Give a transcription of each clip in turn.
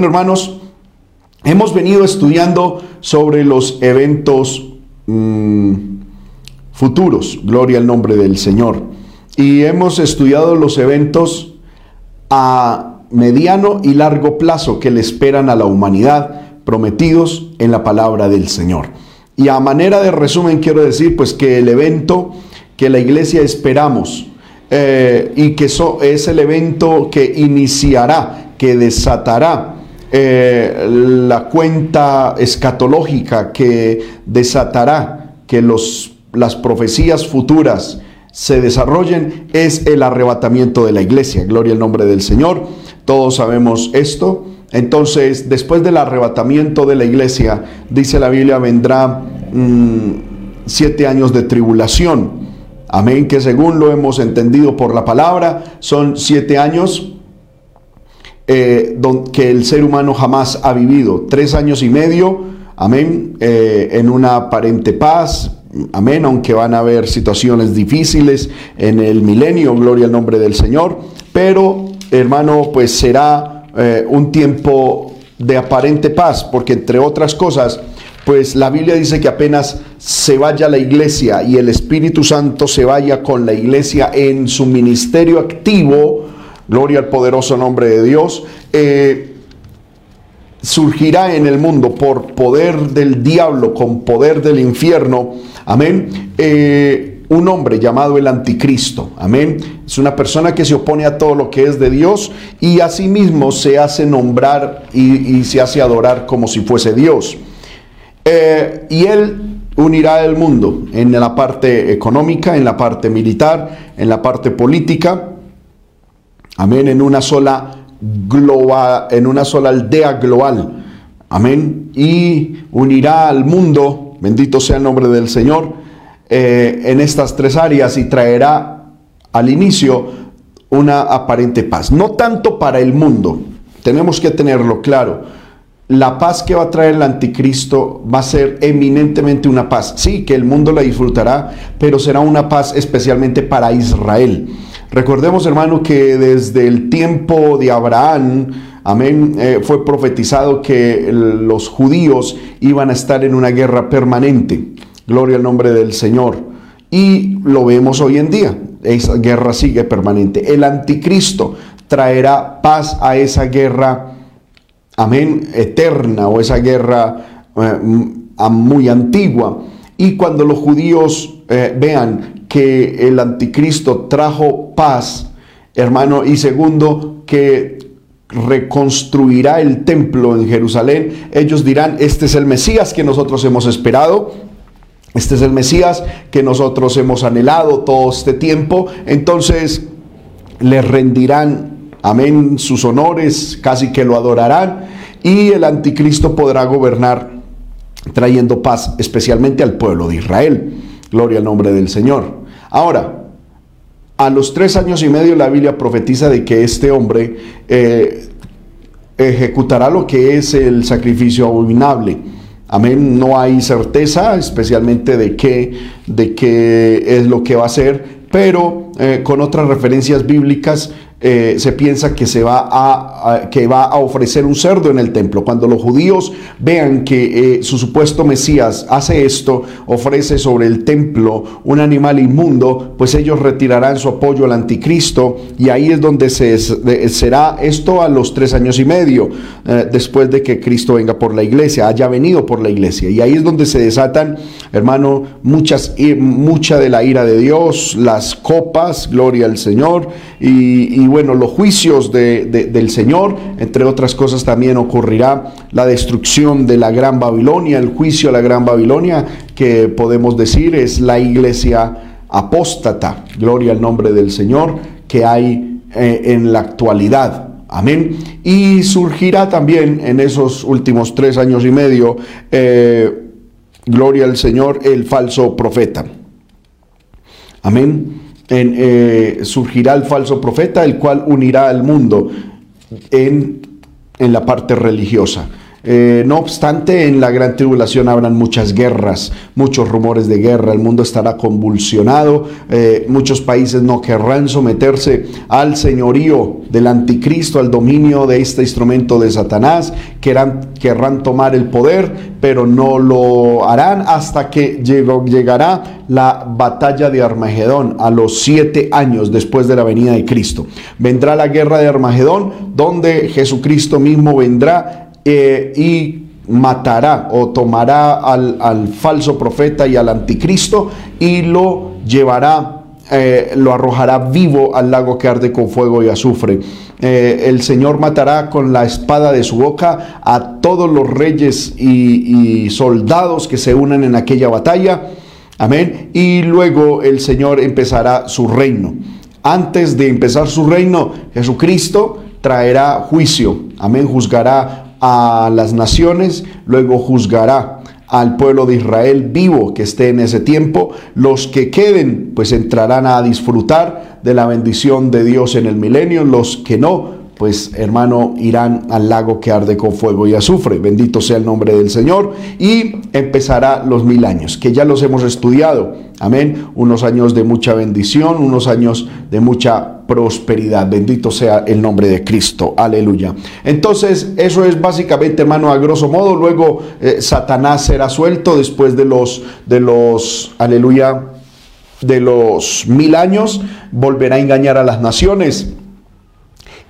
Hermanos, hemos venido estudiando sobre los eventos mmm, futuros, gloria al nombre del Señor, y hemos estudiado los eventos a mediano y largo plazo que le esperan a la humanidad, prometidos en la palabra del Señor. Y a manera de resumen quiero decir pues que el evento que la iglesia esperamos eh, y que es el evento que iniciará, que desatará eh, la cuenta escatológica que desatará que los, las profecías futuras se desarrollen es el arrebatamiento de la iglesia. Gloria al nombre del Señor. Todos sabemos esto. Entonces, después del arrebatamiento de la iglesia, dice la Biblia, vendrá mmm, siete años de tribulación. Amén, que según lo hemos entendido por la palabra, son siete años eh, que el ser humano jamás ha vivido. Tres años y medio, amén, eh, en una aparente paz, amén, aunque van a haber situaciones difíciles en el milenio, gloria al nombre del Señor, pero hermano, pues será eh, un tiempo de aparente paz, porque entre otras cosas, pues la Biblia dice que apenas se vaya la iglesia y el Espíritu Santo se vaya con la iglesia en su ministerio activo, gloria al poderoso nombre de Dios, eh, surgirá en el mundo por poder del diablo, con poder del infierno, amén, eh, un hombre llamado el anticristo, amén, es una persona que se opone a todo lo que es de Dios y asimismo se hace nombrar y, y se hace adorar como si fuese Dios. Eh, y él unirá el mundo en la parte económica, en la parte militar, en la parte política, amén, en una sola global, en una sola aldea global, amén, y unirá al mundo, bendito sea el nombre del Señor, eh, en estas tres áreas y traerá al inicio una aparente paz, no tanto para el mundo, tenemos que tenerlo claro, la paz que va a traer el anticristo va a ser eminentemente una paz. Sí, que el mundo la disfrutará, pero será una paz especialmente para Israel. Recordemos, hermano, que desde el tiempo de Abraham, amén, eh, fue profetizado que los judíos iban a estar en una guerra permanente. Gloria al nombre del Señor. Y lo vemos hoy en día. Esa guerra sigue permanente. El anticristo traerá paz a esa guerra amén, eterna o esa guerra eh, muy antigua. Y cuando los judíos eh, vean que el anticristo trajo paz, hermano, y segundo, que reconstruirá el templo en Jerusalén, ellos dirán, este es el Mesías que nosotros hemos esperado, este es el Mesías que nosotros hemos anhelado todo este tiempo, entonces le rendirán amén, sus honores, casi que lo adorarán, y el anticristo podrá gobernar trayendo paz especialmente al pueblo de Israel. Gloria al nombre del Señor. Ahora, a los tres años y medio la Biblia profetiza de que este hombre eh, ejecutará lo que es el sacrificio abominable. Amén, no hay certeza especialmente de qué, de qué es lo que va a hacer, pero eh, con otras referencias bíblicas eh, se piensa que, se va a, que va a ofrecer un cerdo en el templo. Cuando los judíos vean que eh, su supuesto Mesías hace esto, ofrece sobre el templo un animal inmundo, pues ellos retirarán su apoyo al anticristo y ahí es donde se, será esto a los tres años y medio eh, después de que Cristo venga por la iglesia, haya venido por la iglesia. Y ahí es donde se desatan, hermano, muchas, mucha de la ira de Dios, las copas, gloria al Señor y, y bueno, los juicios de, de, del Señor, entre otras cosas también ocurrirá la destrucción de la gran Babilonia, el juicio a la gran Babilonia, que podemos decir es la iglesia apóstata, gloria al nombre del Señor, que hay eh, en la actualidad. Amén. Y surgirá también en esos últimos tres años y medio, eh, gloria al Señor, el falso profeta. Amén en, eh, surgirá el falso profeta, el cual unirá al mundo en, en la parte religiosa. Eh, no obstante, en la gran tribulación habrán muchas guerras, muchos rumores de guerra, el mundo estará convulsionado, eh, muchos países no querrán someterse al señorío del anticristo, al dominio de este instrumento de Satanás, querrán, querrán tomar el poder, pero no lo harán hasta que llegará la batalla de Armagedón a los siete años después de la venida de Cristo. Vendrá la guerra de Armagedón, donde Jesucristo mismo vendrá eh, y matará o tomará al, falso profeta y al anticristo y lo llevará, eh, lo arrojará vivo al lago que arde con fuego y azufre. Eh, el Señor matará con la espada de su boca a todos los reyes y, y soldados que se unan en aquella batalla. Amén. Y luego el Señor empezará su reino. Antes de empezar su reino, Jesucristo traerá juicio. Amén. Juzgará a las naciones, luego juzgará al pueblo de Israel vivo que esté en ese tiempo. Los que queden, pues entrarán a disfrutar de la bendición de Dios en el milenio. Los que no, pues hermano, irán al lago que arde con fuego y azufre. Bendito sea el nombre del Señor. Y empezará los mil años, que ya los hemos estudiado. Amén. Unos años de mucha bendición, unos años de mucha prosperidad. Bendito sea el nombre de Cristo. Aleluya. Entonces, eso es básicamente, hermano, a grosso modo. Luego, eh, Satanás será suelto después de los, de los, aleluya, de los mil años. Volverá a engañar a las naciones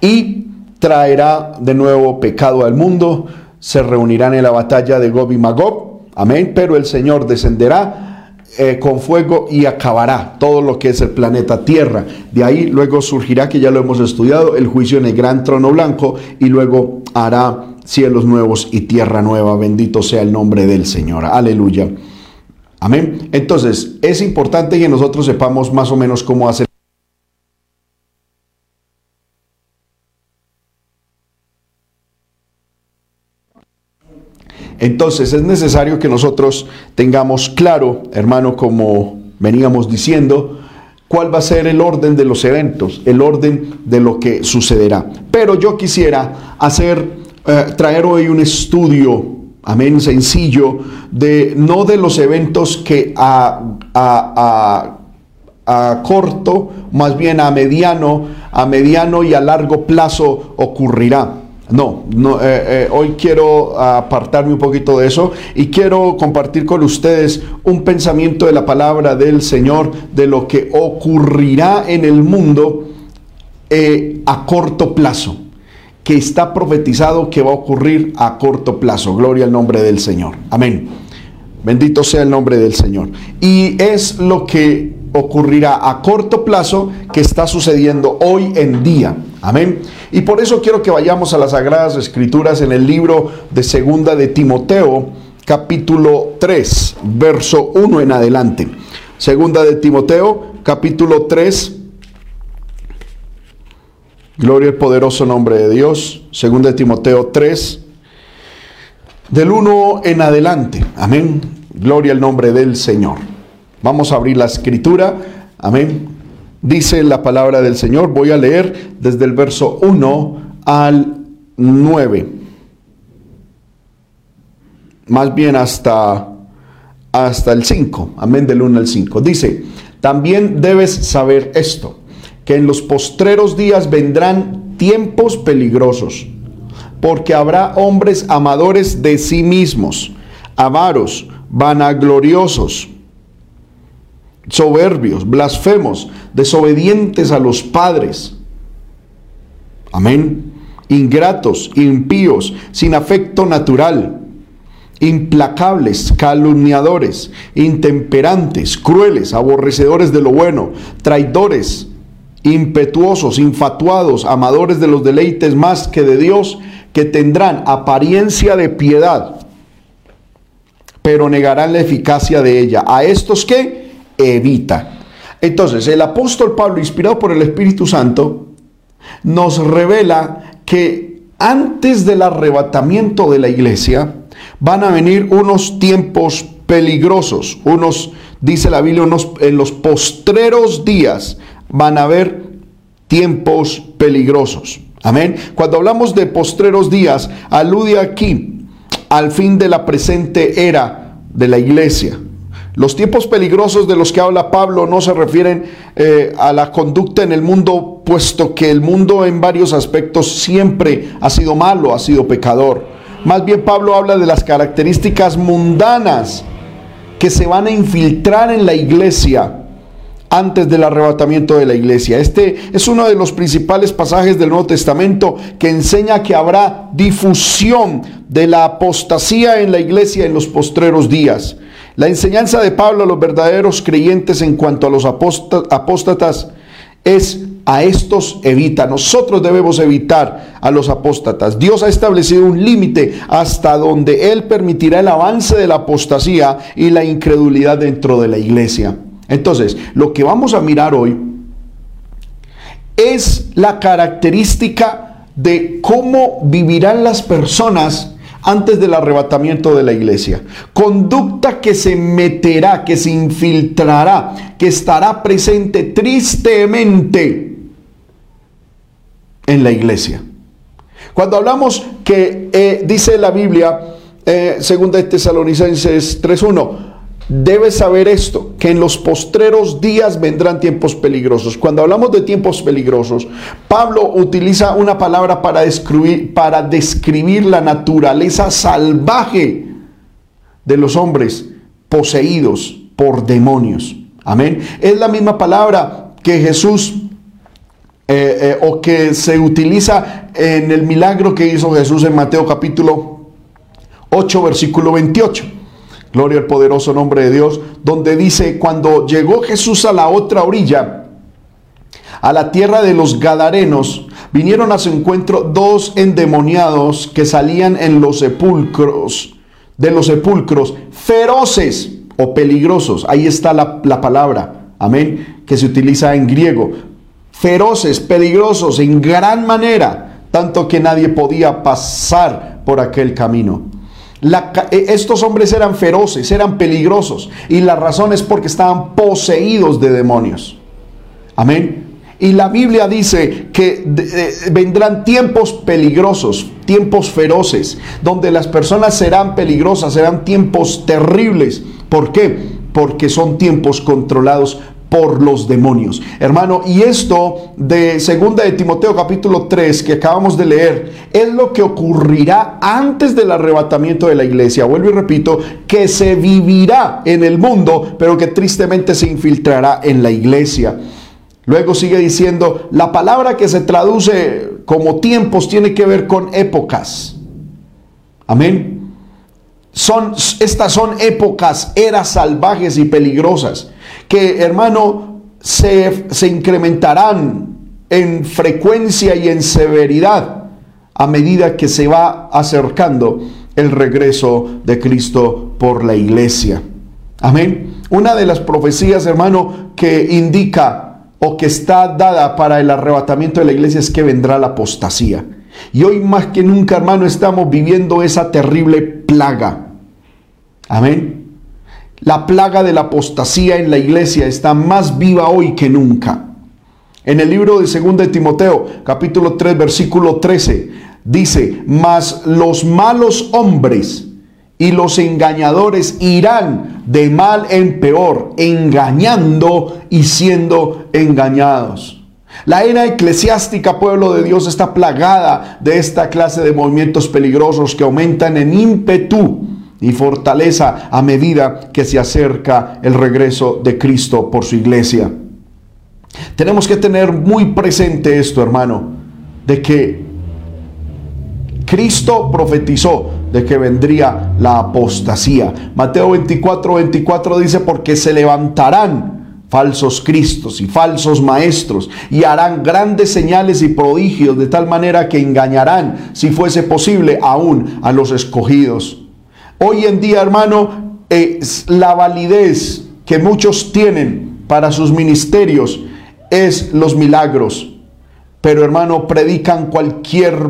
y traerá de nuevo pecado al mundo. Se reunirán en la batalla de Gob y Magob. Amén. Pero el Señor descenderá eh, con fuego y acabará todo lo que es el planeta Tierra. De ahí luego surgirá, que ya lo hemos estudiado, el juicio en el gran trono blanco y luego hará cielos nuevos y tierra nueva. Bendito sea el nombre del Señor. Aleluya. Amén. Entonces, es importante que nosotros sepamos más o menos cómo hacer Entonces es necesario que nosotros tengamos claro, hermano, como veníamos diciendo, cuál va a ser el orden de los eventos, el orden de lo que sucederá. Pero yo quisiera hacer, eh, traer hoy un estudio, amén, sencillo, de no de los eventos que a, a, a corto, más bien a mediano, a mediano y a largo plazo ocurrirá no, no eh, eh, hoy quiero apartarme un poquito de eso y quiero compartir con ustedes un pensamiento de la palabra del Señor de lo que ocurrirá en el mundo eh, a corto plazo, que está profetizado que va a ocurrir a corto plazo. Gloria al nombre del Señor. Amén. Bendito sea el nombre del Señor. Y es lo que ocurrirá a corto plazo que está sucediendo hoy en día. Amén. Y por eso quiero que vayamos a las Sagradas Escrituras en el libro de Segunda de Timoteo, capítulo 3, verso 1 en adelante. Segunda de Timoteo, capítulo 3. Gloria al poderoso nombre de Dios. Segunda de Timoteo 3, del 1 en adelante. Amén. Gloria al nombre del Señor. Vamos a abrir la escritura. Amén. Dice la palabra del Señor. Voy a leer desde el verso 1 al 9. Más bien hasta, hasta el 5. Amén, del 1 al 5. Dice, también debes saber esto, que en los postreros días vendrán tiempos peligrosos, porque habrá hombres amadores de sí mismos, avaros, vanagloriosos soberbios, blasfemos, desobedientes a los padres. Amén. Ingratos, impíos, sin afecto natural, implacables, calumniadores, intemperantes, crueles, aborrecedores de lo bueno, traidores, impetuosos, infatuados, amadores de los deleites más que de Dios, que tendrán apariencia de piedad, pero negarán la eficacia de ella. A estos que evita. Entonces, el apóstol Pablo, inspirado por el Espíritu Santo, nos revela que antes del arrebatamiento de la iglesia van a venir unos tiempos peligrosos, unos, dice la Biblia, unos, en los postreros días van a haber tiempos peligrosos. Amén. Cuando hablamos de postreros días, alude aquí al fin de la presente era de la iglesia. Los tiempos peligrosos de los que habla Pablo no se refieren eh, a la conducta en el mundo, puesto que el mundo en varios aspectos siempre ha sido malo, ha sido pecador. Más bien Pablo habla de las características mundanas que se van a infiltrar en la iglesia antes del arrebatamiento de la iglesia. Este es uno de los principales pasajes del Nuevo Testamento que enseña que habrá difusión de la apostasía en la iglesia en los postreros días. La enseñanza de Pablo a los verdaderos creyentes en cuanto a los apóstatas es a estos evita. Nosotros debemos evitar a los apóstatas. Dios ha establecido un límite hasta donde Él permitirá el avance de la apostasía y la incredulidad dentro de la iglesia. Entonces, lo que vamos a mirar hoy es la característica de cómo vivirán las personas antes del arrebatamiento de la iglesia. Conducta que se meterá, que se infiltrará, que estará presente tristemente en la iglesia. Cuando hablamos que eh, dice la Biblia, eh, segunda de Tesalonicenses 3.1, Debes saber esto, que en los postreros días vendrán tiempos peligrosos. Cuando hablamos de tiempos peligrosos, Pablo utiliza una palabra para describir, para describir la naturaleza salvaje de los hombres poseídos por demonios. Amén. Es la misma palabra que Jesús eh, eh, o que se utiliza en el milagro que hizo Jesús en Mateo capítulo 8, versículo 28. Gloria al poderoso nombre de Dios, donde dice, cuando llegó Jesús a la otra orilla, a la tierra de los Gadarenos, vinieron a su encuentro dos endemoniados que salían en los sepulcros, de los sepulcros, feroces o peligrosos. Ahí está la, la palabra, amén, que se utiliza en griego. Feroces, peligrosos, en gran manera, tanto que nadie podía pasar por aquel camino. E, estos hombres eran feroces, eran peligrosos. Y la razón es porque estaban poseídos de demonios. Amén. Y la Biblia dice que vendrán tiempos peligrosos, tiempos feroces, donde las personas serán peligrosas, serán tiempos terribles. ¿Por qué? Porque son tiempos controlados por los demonios. Hermano, y esto de segunda de Timoteo capítulo 3 que acabamos de leer es lo que ocurrirá antes del arrebatamiento de la iglesia. Vuelvo y repito, que se vivirá en el mundo, pero que tristemente se infiltrará en la iglesia. Luego sigue diciendo, la palabra que se traduce como tiempos tiene que ver con épocas. Amén. Son, estas son épocas, eras salvajes y peligrosas que, hermano, se, se incrementarán en frecuencia y en severidad a medida que se va acercando el regreso de Cristo por la iglesia. Amén. Una de las profecías, hermano, que indica o que está dada para el arrebatamiento de la iglesia es que vendrá la apostasía. Y hoy más que nunca, hermano, estamos viviendo esa terrible plaga. Amén. La plaga de la apostasía en la iglesia está más viva hoy que nunca. En el libro de 2 de Timoteo, capítulo 3, versículo 13, dice, mas los malos hombres y los engañadores irán de mal en peor, engañando y siendo engañados. La era eclesiástica, pueblo de Dios, está plagada de esta clase de movimientos peligrosos que aumentan en ímpetu y fortaleza a medida que se acerca el regreso de Cristo por su iglesia. Tenemos que tener muy presente esto, hermano, de que Cristo profetizó de que vendría la apostasía. Mateo 24, 24 dice, porque se levantarán falsos cristos y falsos maestros y harán grandes señales y prodigios de tal manera que engañarán, si fuese posible, aún a los escogidos. Hoy en día, hermano, es la validez que muchos tienen para sus ministerios es los milagros. Pero hermano, predican cualquier,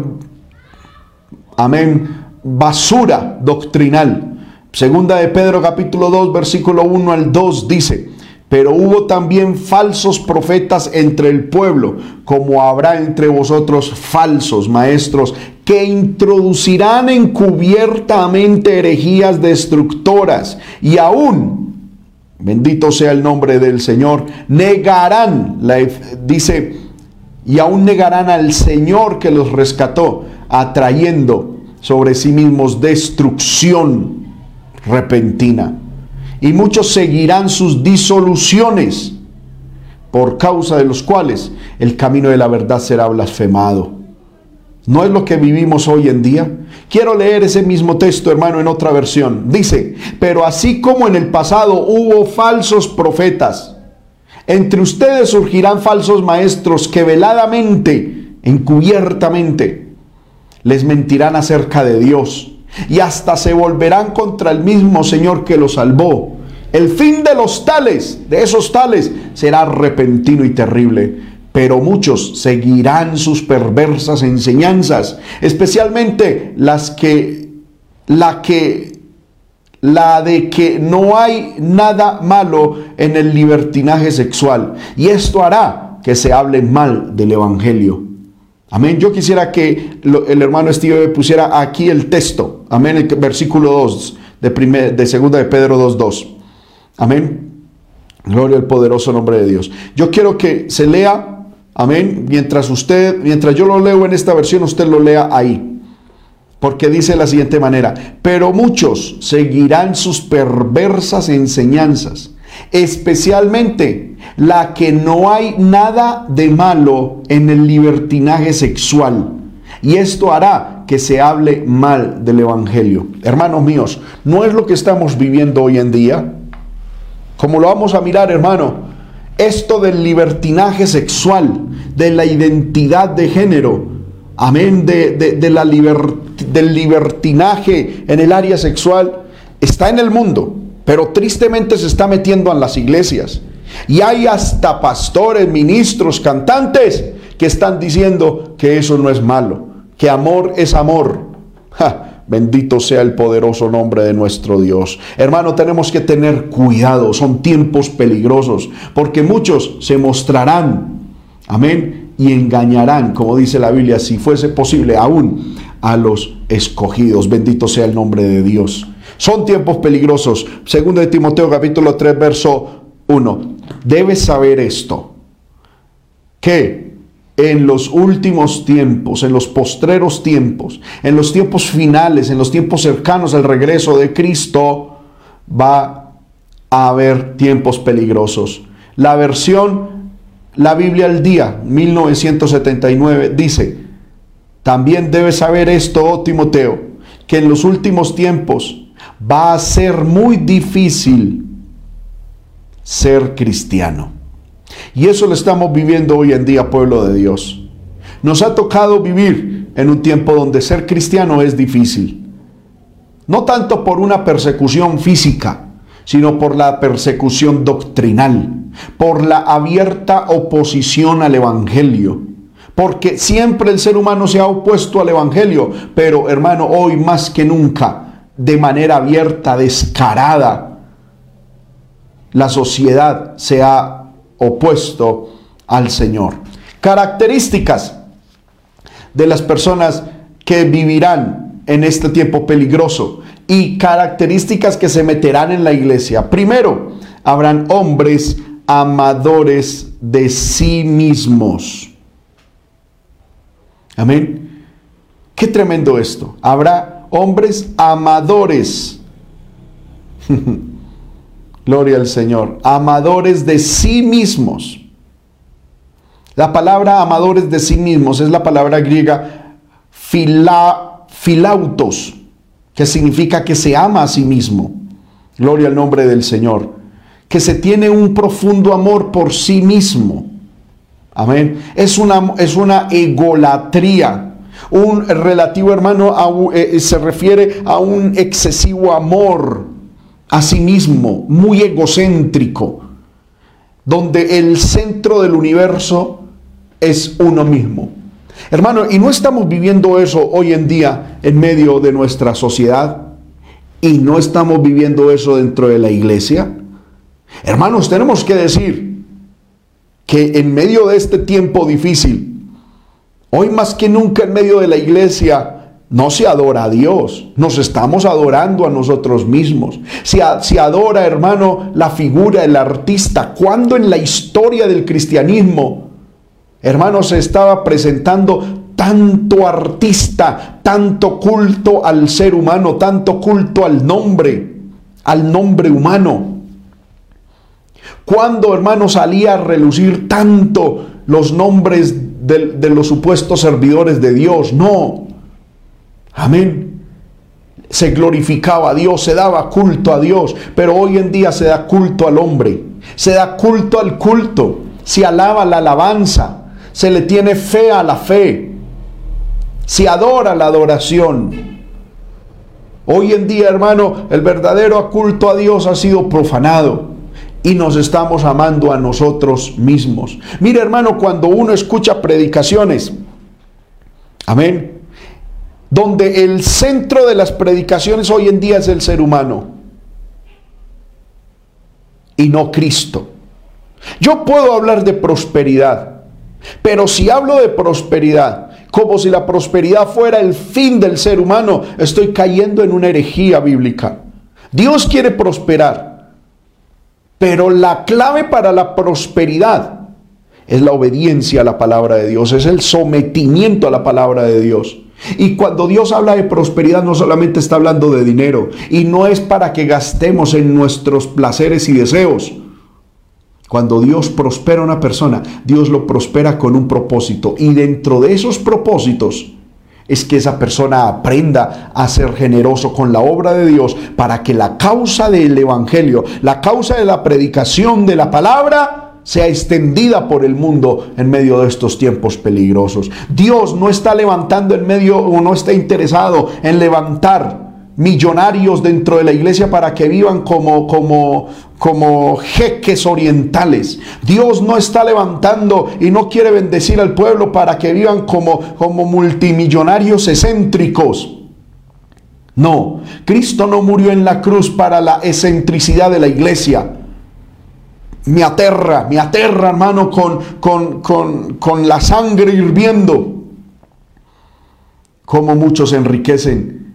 amén, basura doctrinal. Segunda de Pedro capítulo 2, versículo 1 al 2 dice, pero hubo también falsos profetas entre el pueblo, como habrá entre vosotros falsos maestros que introducirán encubiertamente herejías destructoras y aún, bendito sea el nombre del Señor, negarán, la, dice, y aún negarán al Señor que los rescató, atrayendo sobre sí mismos destrucción repentina. Y muchos seguirán sus disoluciones, por causa de los cuales el camino de la verdad será blasfemado. ¿No es lo que vivimos hoy en día? Quiero leer ese mismo texto, hermano, en otra versión. Dice, pero así como en el pasado hubo falsos profetas, entre ustedes surgirán falsos maestros que veladamente, encubiertamente, les mentirán acerca de Dios y hasta se volverán contra el mismo Señor que los salvó. El fin de los tales, de esos tales, será repentino y terrible. Pero muchos seguirán sus perversas enseñanzas, especialmente las que, la que, la de que no hay nada malo en el libertinaje sexual. Y esto hará que se hable mal del Evangelio. Amén. Yo quisiera que el hermano Steve pusiera aquí el texto. Amén. El versículo 2 de, primer, de segunda de Pedro 2.2. Amén. Gloria al poderoso nombre de Dios. Yo quiero que se lea, amén, mientras usted, mientras yo lo leo en esta versión, usted lo lea ahí. Porque dice de la siguiente manera, pero muchos seguirán sus perversas enseñanzas, especialmente la que no hay nada de malo en el libertinaje sexual. Y esto hará que se hable mal del Evangelio. Hermanos míos, ¿no es lo que estamos viviendo hoy en día? Como lo vamos a mirar, hermano, esto del libertinaje sexual, de la identidad de género, amén, de, la del libertinaje en el área sexual, está en el mundo, pero tristemente se está metiendo en las iglesias. Y hay hasta pastores, ministros, cantantes que están diciendo que eso no es malo, que amor es amor. Bendito sea el poderoso nombre de nuestro Dios. Hermano, tenemos que tener cuidado. Son tiempos peligrosos porque muchos se mostrarán. Amén. Y engañarán, como dice la Biblia, si fuese posible aún a los escogidos. Bendito sea el nombre de Dios. Son tiempos peligrosos. Segundo de Timoteo capítulo 3 verso 1. Debes saber esto. Que en los últimos tiempos, en los postreros tiempos, en los tiempos finales, en los tiempos cercanos al regreso de Cristo, va a haber tiempos peligrosos. La versión, la Biblia al día, 1979, dice, también debes saber esto, oh Timoteo, que en los últimos tiempos va a ser muy difícil ser cristiano. Y eso lo estamos viviendo hoy en día, pueblo de Dios. Nos ha tocado vivir en un tiempo donde ser cristiano es difícil. No tanto por una persecución física, sino por la persecución doctrinal, por la abierta oposición al Evangelio. Porque siempre el ser humano se ha opuesto al Evangelio, pero hermano, hoy más que nunca, de manera abierta, descarada, la sociedad se ha opuesto al Señor. Características de las personas que vivirán en este tiempo peligroso y características que se meterán en la iglesia. Primero, habrán hombres amadores de sí mismos. Amén. Qué tremendo esto. Habrá hombres amadores. Gloria al Señor. Amadores de sí mismos. La palabra amadores de sí mismos es la palabra griega filautos, que significa que se ama a sí mismo. Gloria al nombre del Señor. Que se tiene un profundo amor por sí mismo. Amén. Es una, es una egolatría. Un relativo hermano eh, se refiere a un excesivo amor a sí mismo, muy egocéntrico, donde el centro del universo es uno mismo. Hermano, y no estamos viviendo eso hoy en día en medio de nuestra sociedad y no estamos viviendo eso dentro de la iglesia. Hermanos, tenemos que decir que en medio de este tiempo difícil, hoy más que nunca en medio de la iglesia no se adora a Dios, nos estamos adorando a nosotros mismos. Se, se, adora, hermano, la figura, el artista. Cuando en la historia del cristianismo, hermano, se estaba presentando tanto artista, tanto culto al ser humano, tanto culto al nombre, al nombre humano. Cuando, hermano, salía a relucir tanto los nombres de, de los supuestos servidores de Dios. No, Amén. Se glorificaba a Dios, se daba culto a Dios, pero hoy en día se da culto al hombre, se da culto al culto, se alaba la alabanza, se le tiene fe a la fe, se adora la adoración. Hoy en día, hermano, el verdadero culto a Dios ha sido profanado y nos estamos amando a nosotros mismos. Mire, hermano, cuando uno escucha predicaciones, amén, donde el centro de las predicaciones hoy en día es el ser humano y no Cristo. Yo puedo hablar de prosperidad, pero si hablo de prosperidad como si la prosperidad fuera el fin del ser humano, estoy cayendo en una herejía bíblica. Dios quiere prosperar, pero la clave para la prosperidad es la obediencia a la palabra de Dios, es el sometimiento a la palabra de Dios. Y cuando Dios habla de prosperidad no solamente está hablando de dinero y no es para que gastemos en nuestros placeres y deseos. Cuando Dios prospera a una persona, Dios lo prospera con un propósito y dentro de esos propósitos es que esa persona aprenda a ser generoso con la obra de Dios para que la causa del Evangelio, la causa de la predicación de la palabra, sea extendida por el mundo en medio de estos tiempos peligrosos. Dios no está levantando en medio o no está interesado en levantar millonarios dentro de la iglesia para que vivan como, como, como jeques orientales. Dios no está levantando y no quiere bendecir al pueblo para que vivan como, como multimillonarios excéntricos. No, Cristo no murió en la cruz para la excentricidad de la iglesia me aterra, me aterra, hermano, con, con, con, la sangre hirviendo. Como muchos enriquecen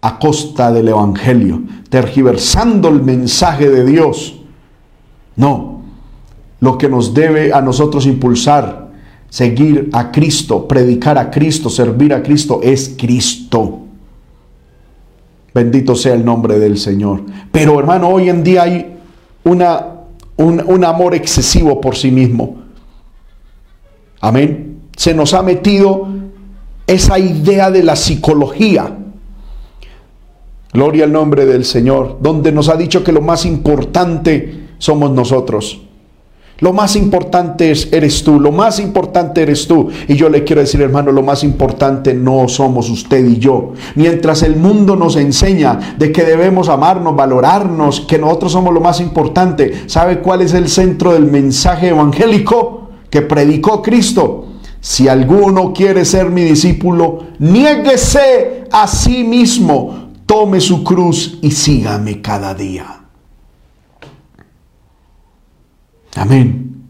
a costa del Evangelio, tergiversando el mensaje de Dios. No, lo que nos debe a nosotros impulsar, seguir a Cristo, predicar a Cristo, servir a Cristo, es Cristo. Bendito sea el nombre del Señor. Pero hermano, hoy en día hay una un, amor excesivo por sí mismo. Amén. Se nos ha metido esa idea de la psicología. Gloria al nombre del Señor, donde nos ha dicho que lo más importante somos nosotros. Lo más importante es, eres tú, lo más importante eres tú. Y yo le quiero decir, hermano, lo más importante no somos usted y yo. Mientras el mundo nos enseña de que debemos amarnos, valorarnos, que nosotros somos lo más importante, ¿sabe cuál es el centro del mensaje evangélico que predicó Cristo? Si alguno quiere ser mi discípulo, niéguese a sí mismo, tome su cruz y sígame cada día. Amén.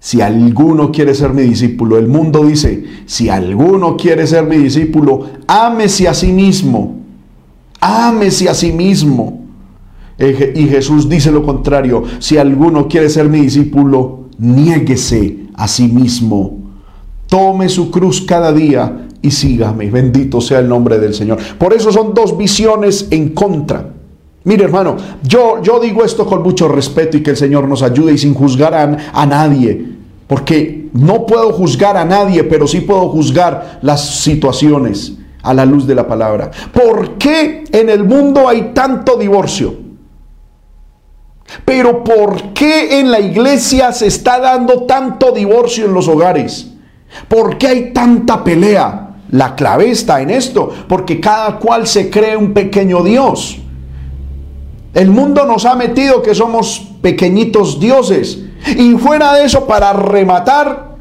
Si alguno quiere ser mi discípulo, el mundo dice, si alguno quiere ser mi discípulo, ámese a sí mismo. Ámese a sí mismo. Y Jesús dice lo contrario, si alguno quiere ser mi discípulo, niéguese a sí mismo. Tome su cruz cada día y sígame. Bendito sea el nombre del Señor. Por eso son dos visiones en contra. Mire hermano, yo, yo digo esto con mucho respeto y que el Señor nos ayude y sin juzgar a, a nadie, porque no puedo juzgar a nadie, pero sí puedo juzgar las situaciones a la luz de la palabra. ¿Por qué en el mundo hay tanto divorcio? Pero ¿por qué en la iglesia se está dando tanto divorcio en los hogares? ¿Por qué hay tanta pelea? La clave está en esto, porque cada cual se cree un pequeño Dios. El mundo nos ha metido que somos pequeñitos dioses. Y fuera de eso, para rematar,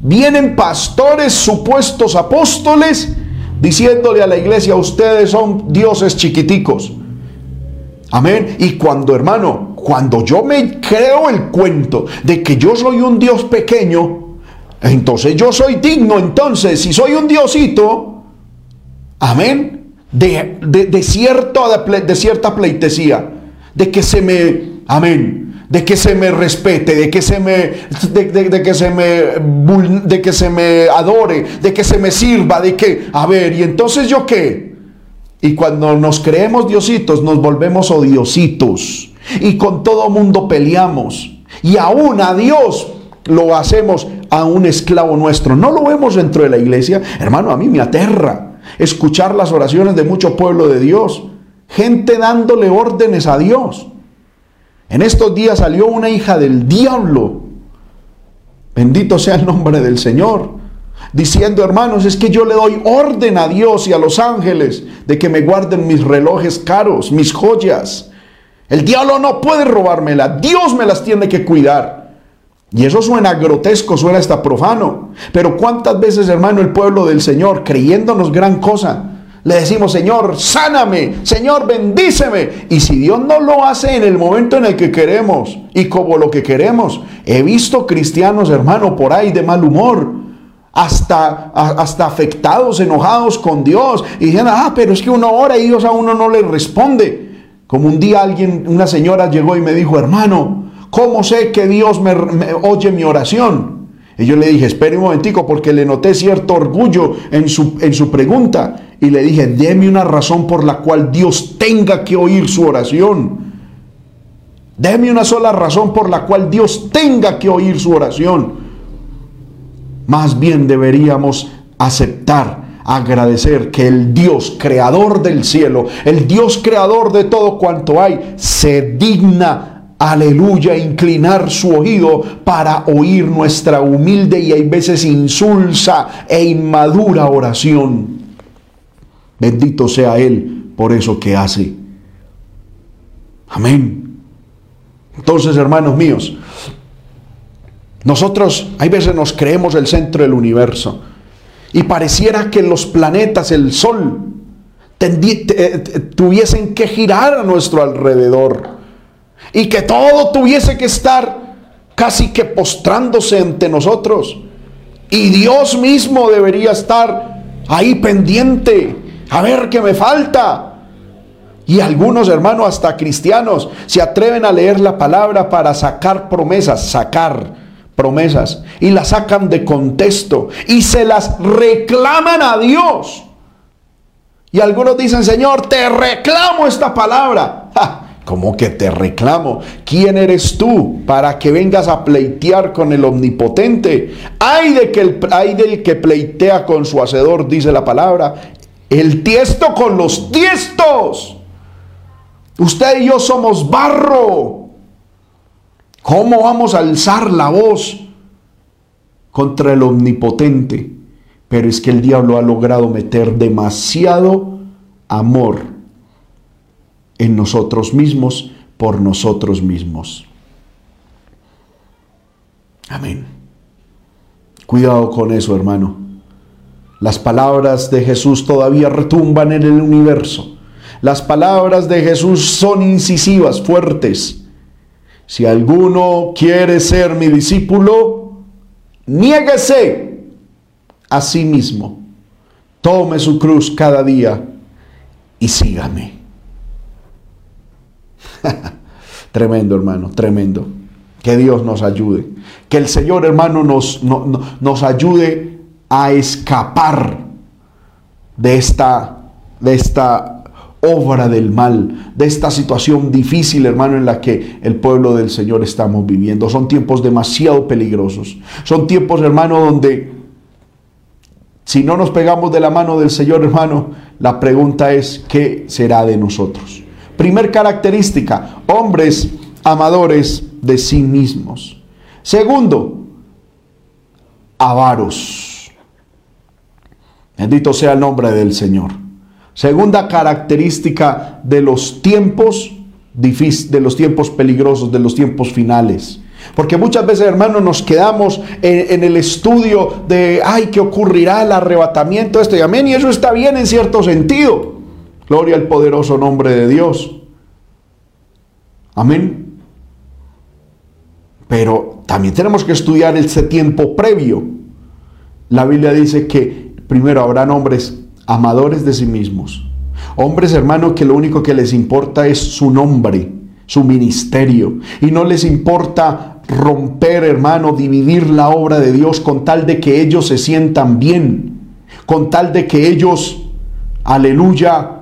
vienen pastores, supuestos apóstoles, diciéndole a la iglesia, ustedes son dioses chiquiticos. Amén. Y cuando, hermano, cuando yo me creo el cuento de que yo soy un Dios pequeño, entonces yo soy digno. Entonces, si soy un diosito, amén, de, de, cierto, de cierta pleitesía, de que se me, amén, de que se me respete, de que se me, de, que se me, de que se me adore, de que se me sirva, de que, a ver, ¿y entonces yo qué? Y cuando nos creemos diositos, nos volvemos odiositos. Y con todo mundo peleamos. Y aún a Dios lo hacemos a un esclavo nuestro. No lo vemos dentro de la iglesia. Hermano, a mí me aterra escuchar las oraciones de mucho pueblo de Dios. Gente dándole órdenes a Dios. En estos días salió una hija del diablo. Bendito sea el nombre del Señor. Diciendo, hermanos, es que yo le doy orden a Dios y a los ángeles de que me guarden mis relojes caros, mis joyas. El diablo no puede robármela. Dios me las tiene que cuidar. Y eso suena grotesco, suena hasta profano. Pero cuántas veces, hermano, el pueblo del Señor, creyéndonos gran cosa, le decimos, Señor, sáname, Señor, bendíceme. Y si Dios no lo hace en el momento en el que queremos y como lo que queremos, he visto cristianos, hermano, por ahí de mal humor, hasta, hasta afectados, enojados con Dios, y dicen, ah, pero es que uno ora y Dios a uno no le responde. Como un día alguien, una señora llegó y me dijo, hermano, ¿cómo sé que Dios me, oye mi oración? Y yo le dije, espere un momentico porque le noté cierto orgullo en su, en su pregunta. Y le dije, deme una razón por la cual Dios tenga que oír su oración. Deme una sola razón por la cual Dios tenga que oír su oración. Más bien deberíamos aceptar, agradecer que el Dios creador del cielo, el Dios creador de todo cuanto hay, se digna aleluya, inclinar su oído para oír nuestra humilde y hay veces insulsa e inmadura oración. Bendito sea Él por eso que hace. Amén. Entonces, hermanos míos, nosotros hay veces nos creemos el centro del universo y pareciera que los planetas, el sol, tuviesen que girar a nuestro alrededor y que todo tuviese que estar casi que postrándose ante nosotros. Y Dios mismo debería estar ahí pendiente, a ver qué me falta. Y algunos hermanos, hasta cristianos, se atreven a leer la palabra para sacar promesas, sacar promesas, y las sacan de contexto y se las reclaman a Dios. Y algunos dicen, Señor, te reclamo esta palabra. ¿Cómo que te reclamo? ¿Quién eres tú para que vengas a pleitear con el omnipotente? Hay, de que el, hay del que pleitea con su hacedor, dice la palabra. El tiesto con los tiestos. Usted y yo somos barro. ¿Cómo vamos a alzar la voz contra el omnipotente? Pero es que el diablo ha logrado meter demasiado amor en nosotros mismos por nosotros mismos. Amén. Cuidado con eso, hermano. Las palabras de Jesús todavía retumban en el universo. Las palabras de Jesús son incisivas, fuertes. Si alguno quiere ser mi discípulo, niéguese a sí mismo. Tome su cruz cada día y sígame. tremendo, hermano, tremendo. Que Dios nos ayude. Que el Señor, hermano, nos, nos ayude a escapar de esta, de esta obra del mal, de esta situación difícil, hermano, en la que el pueblo del Señor estamos viviendo. Son tiempos demasiado peligrosos. Son tiempos, hermano, donde si no nos pegamos de la mano del Señor, hermano, la pregunta es, ¿qué será de nosotros? Primer característica, hombres amadores de sí mismos. Segundo, avaros. Bendito sea el nombre del Señor. Segunda característica de los tiempos de los tiempos peligrosos, de los tiempos finales. Porque muchas veces, hermanos, nos quedamos en, en, el estudio de, ay, ¿qué ocurrirá? El arrebatamiento, esto y amén. Y eso está bien en cierto sentido. Gloria al poderoso nombre de Dios. Amén. Pero también tenemos que estudiar ese tiempo previo. La Biblia dice que primero habrán hombres amadores de sí mismos. Hombres, hermano, que lo único que les importa es su nombre, su ministerio. Y no les importa romper, hermano, dividir la obra de Dios con tal de que ellos se sientan bien, con tal de que ellos, aleluya,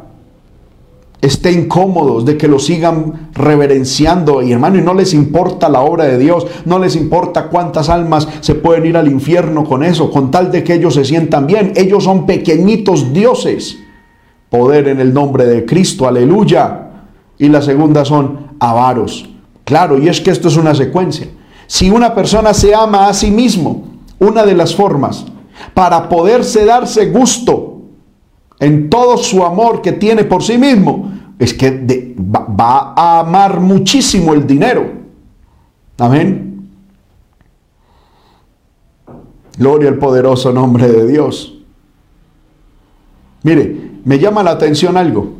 estén cómodos, de que lo sigan reverenciando. Y hermano, y no les importa la obra de Dios, no les importa cuántas almas se pueden ir al infierno con eso, con tal de que ellos se sientan bien. Ellos son pequeñitos dioses. Poder en el nombre de Cristo, aleluya. Y la segunda son avaros. Claro, y es que esto es una secuencia. Si una persona se ama a sí mismo, una de las formas para poderse darse gusto en todo su amor que tiene por sí mismo es que va, a amar muchísimo el dinero. Amén. Gloria al poderoso nombre de Dios. Mire, me llama la atención algo.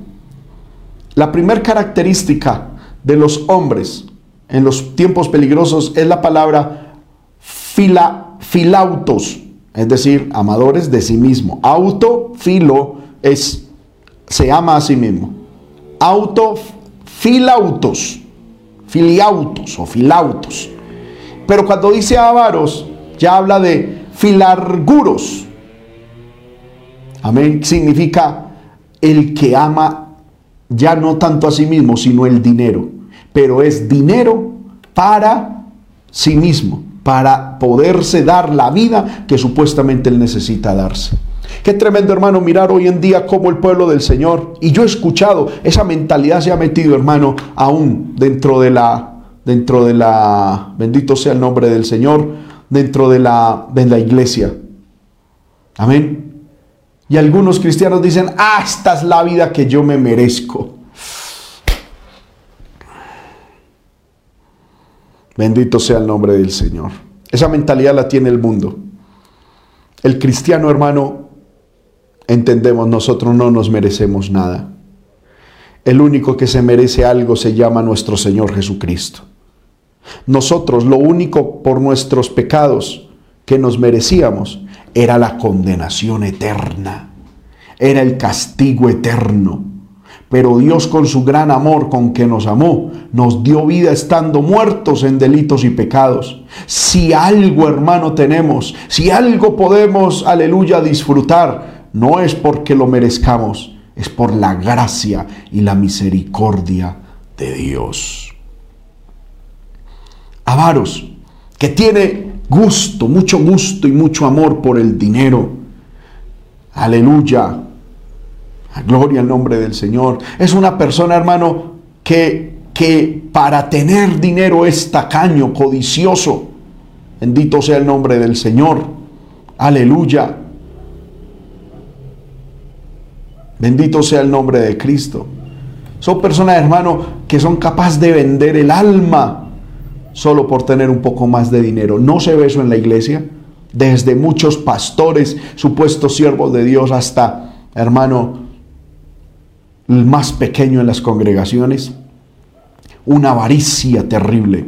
La primera característica de los hombres en los tiempos peligrosos es la palabra fila, filautos, es decir, amadores de sí mismo. Auto, filo, es, se ama a sí mismo. Auto, filautos, filiautos o filautos. Pero cuando dice avaros, ya habla de filarguros. Amén. Significa el que ama ya no tanto a sí mismo, sino el dinero. Pero es dinero para sí mismo, para poderse dar la vida que supuestamente él necesita darse. Qué tremendo hermano mirar hoy en día cómo el pueblo del Señor, y yo he escuchado, esa mentalidad se ha metido hermano aún dentro de la, dentro de la, bendito sea el nombre del Señor, dentro de la, de la iglesia. Amén. Y algunos cristianos dicen, ah, esta es la vida que yo me merezco. Bendito sea el nombre del Señor. Esa mentalidad la tiene el mundo. El cristiano hermano, entendemos, nosotros no nos merecemos nada. El único que se merece algo se llama nuestro Señor Jesucristo. Nosotros lo único por nuestros pecados que nos merecíamos era la condenación eterna, era el castigo eterno. Pero Dios con su gran amor con que nos amó, nos dio vida estando muertos en delitos y pecados. Si algo, hermano, tenemos, si algo podemos, aleluya, disfrutar, no es porque lo merezcamos, es por la gracia y la misericordia de Dios. Avaros, que tiene gusto, mucho gusto y mucho amor por el dinero. Aleluya. Gloria al nombre del Señor. Es una persona, hermano, que, que para tener dinero es tacaño, codicioso. Bendito sea el nombre del Señor. Aleluya. Bendito sea el nombre de Cristo. Son personas, hermano, que son capaces de vender el alma solo por tener un poco más de dinero. No se ve eso en la iglesia. Desde muchos pastores, supuestos siervos de Dios, hasta, hermano, el más pequeño en las congregaciones. Una avaricia terrible.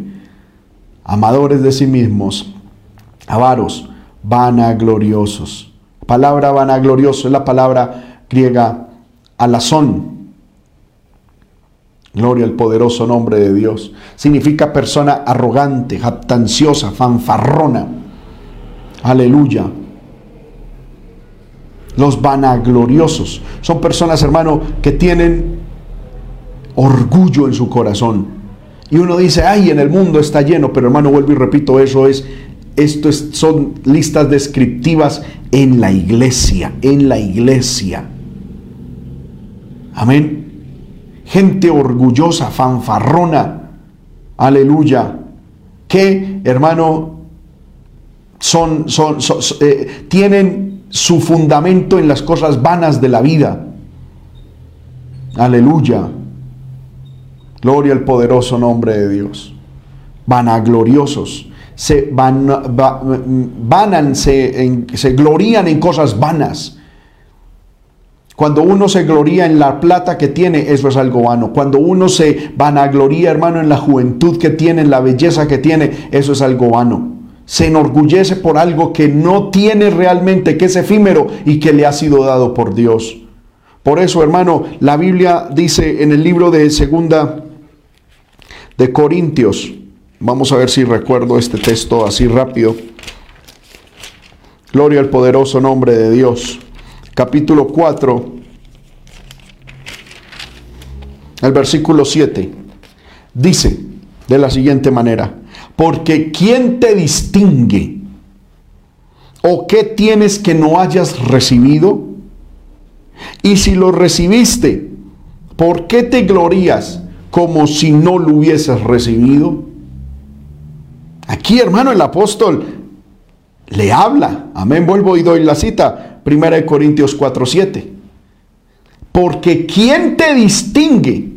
Amadores de sí mismos, avaros, vanagloriosos. Palabra vanaglorioso es la palabra griega alazón, Gloria al poderoso nombre de Dios. Significa persona arrogante, jactanciosa, fanfarrona. Aleluya. Los vanagloriosos son personas, hermano, que tienen orgullo en su corazón. Y uno dice, ay, en el mundo está lleno, pero hermano, vuelvo y repito, eso es, esto es, son listas descriptivas en la iglesia, en la iglesia. Amén gente orgullosa, fanfarrona, aleluya, que, hermano, son, son, eh, tienen su fundamento en las cosas vanas de la vida. Aleluya. Gloria al poderoso nombre de Dios. Vanagloriosos. Se, van, vanan, se, se glorían en cosas vanas cuando uno se gloría en la plata que tiene, eso es algo vano. Cuando uno se vanagloría, hermano, en la juventud que tiene, en la belleza que tiene, eso es algo vano. se enorgullece por algo que no tiene realmente, que es efímero y que le ha sido dado por Dios. Por eso, hermano, la Biblia dice en el libro de segunda de Corintios, vamos a ver si recuerdo este texto así rápido. Gloria al poderoso nombre de Dios. Capítulo 4, el versículo 7, dice de la siguiente manera, porque ¿quién te distingue? ¿O qué tienes que no hayas recibido? Y si lo recibiste, ¿por qué te glorías como si no lo hubieses recibido? Aquí, hermano, el apóstol le habla. Amén, vuelvo y doy la cita. Primera de Corintios 4:7. Porque ¿quién te distingue?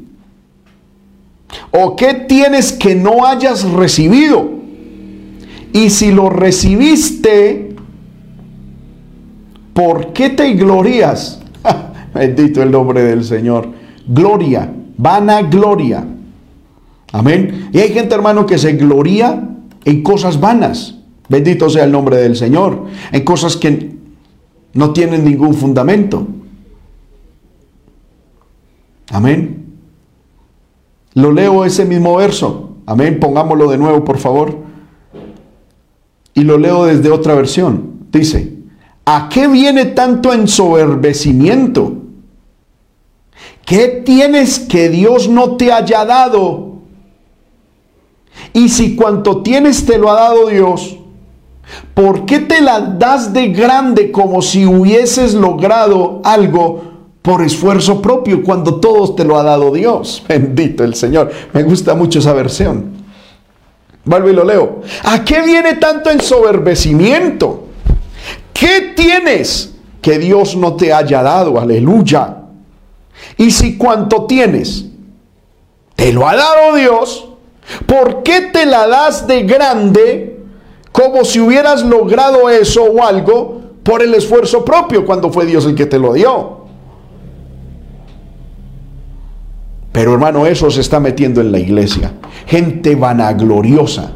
¿O qué tienes que no hayas recibido? Y si lo recibiste, ¿por qué te glorías? Bendito el nombre del Señor. Gloria, vana gloria. Amén. Y hay gente, hermano, que se gloria en cosas vanas. Bendito sea el nombre del Señor. En cosas que no tienen ningún fundamento. Amén. Lo leo ese mismo verso. Amén. Pongámoslo de nuevo, por favor. Y lo leo desde otra versión. Dice, ¿a qué viene tanto ensoberbecimiento? ¿Qué tienes que Dios no te haya dado? Y si cuanto tienes te lo ha dado Dios, ¿por qué te la das de grande como si hubieses logrado algo por esfuerzo propio cuando todos te lo ha dado Dios? Bendito el Señor. Me gusta mucho esa versión. Vuelvo y lo leo. ¿A qué viene tanto ensoberbecimiento? ¿Qué tienes que Dios no te haya dado? Aleluya. Y si cuanto tienes te lo ha dado Dios, ¿por qué te la das de grande como si hubieras logrado eso o algo por el esfuerzo propio cuando fue Dios el que te lo dio? Pero hermano, eso se está metiendo en la iglesia. Gente vanagloriosa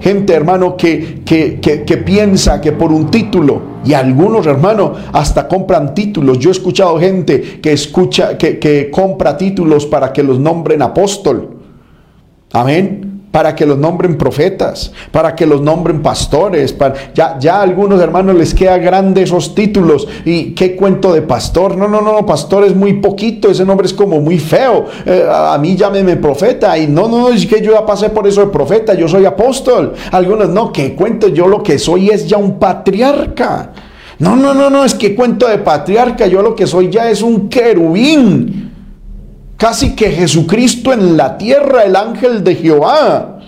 Gente, hermano, que, que, piensa que por un título, y algunos, hermano, hasta compran títulos. Yo he escuchado gente que escucha, que, que compra títulos para que los nombren apóstol. Amén para que los nombren profetas, para que los nombren pastores. Para, ya, a algunos hermanos les queda grande esos títulos. ¿Y qué cuento de pastor? No, no, no, no, pastor es muy poquito, ese nombre es como muy feo. Eh, a mí llámeme profeta. Y no, no, es que yo ya pasé por eso de profeta, yo soy apóstol. Algunos, no, que cuento, yo lo que soy es ya un patriarca. No, no, no, no, es que cuento de patriarca, yo lo que soy ya es un querubín casi que Jesucristo en la tierra, el ángel de Jehová.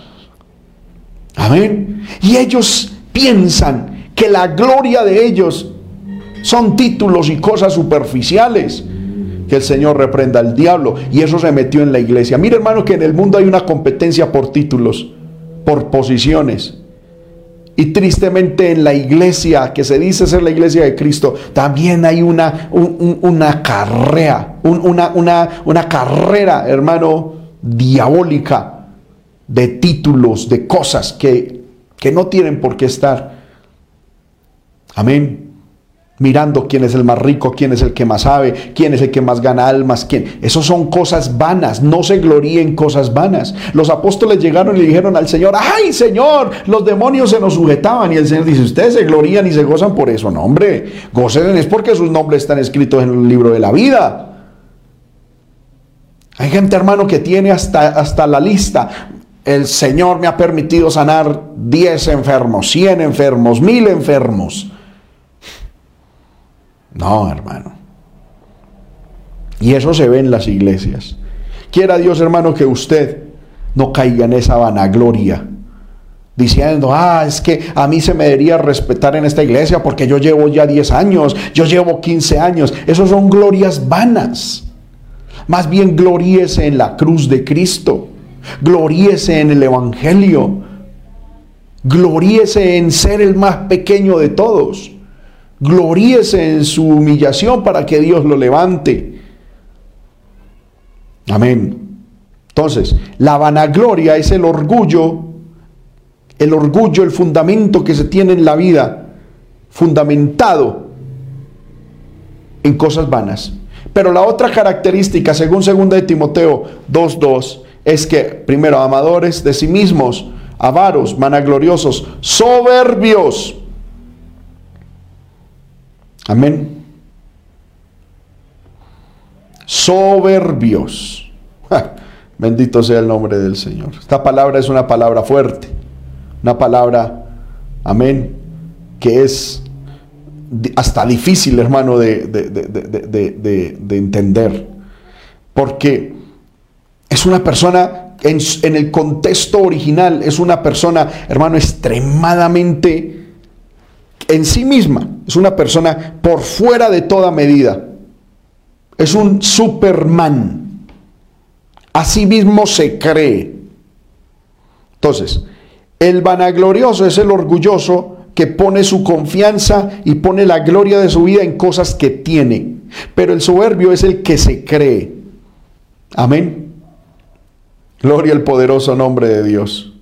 Amén. Y ellos piensan que la gloria de ellos son títulos y cosas superficiales. Que el Señor reprenda al diablo. Y eso se metió en la iglesia. Mire hermano que en el mundo hay una competencia por títulos, por posiciones. Y tristemente en la iglesia, que se dice ser la iglesia de Cristo, también hay una, una carrera, una, una, una carrera, hermano, diabólica de títulos, de cosas que, que no tienen por qué estar. Amén mirando quién es el más rico, quién es el que más sabe, quién es el que más gana almas, quién. Eso son cosas vanas, no se gloríen cosas vanas. Los apóstoles llegaron y le dijeron al Señor, ay Señor, los demonios se nos sujetaban. Y el Señor dice, ustedes se glorían y se gozan por eso. No, hombre, gocen es porque sus nombres están escritos en el libro de la vida. Hay gente, hermano, que tiene hasta, hasta la lista. El Señor me ha permitido sanar 10 enfermos, 100 enfermos, 1000 enfermos. No, hermano. Y eso se ve en las iglesias. Quiera Dios, hermano, que usted no caiga en esa vanagloria. Diciendo, ah, es que a mí se me debería respetar en esta iglesia porque yo llevo ya 10 años, yo llevo 15 años. Esos son glorias vanas. Más bien gloríese en la cruz de Cristo. Gloríese en el Evangelio. Gloríese en ser el más pequeño de todos. Gloríese en su humillación para que Dios lo levante. Amén. Entonces, la vanagloria es el orgullo el orgullo, el fundamento que se tiene en la vida, fundamentado en cosas vanas. Pero la otra característica, según 2 de Timoteo 2.2, es que, primero, amadores de sí mismos, avaros, vanagloriosos, soberbios. Amén. Soberbios. bendito sea el nombre del Señor. Esta palabra es una palabra fuerte. Una palabra, amén, que es hasta difícil, hermano, de, de, entender. Porque es una persona, en, en, el contexto original, es una persona, hermano, extremadamente en sí misma. Es una persona por fuera de toda medida. Es un Superman. Así mismo se cree. Entonces, el vanaglorioso es el orgulloso que pone su confianza y pone la gloria de su vida en cosas que tiene. Pero el soberbio es el que se cree. Amén. Gloria al poderoso nombre de Dios.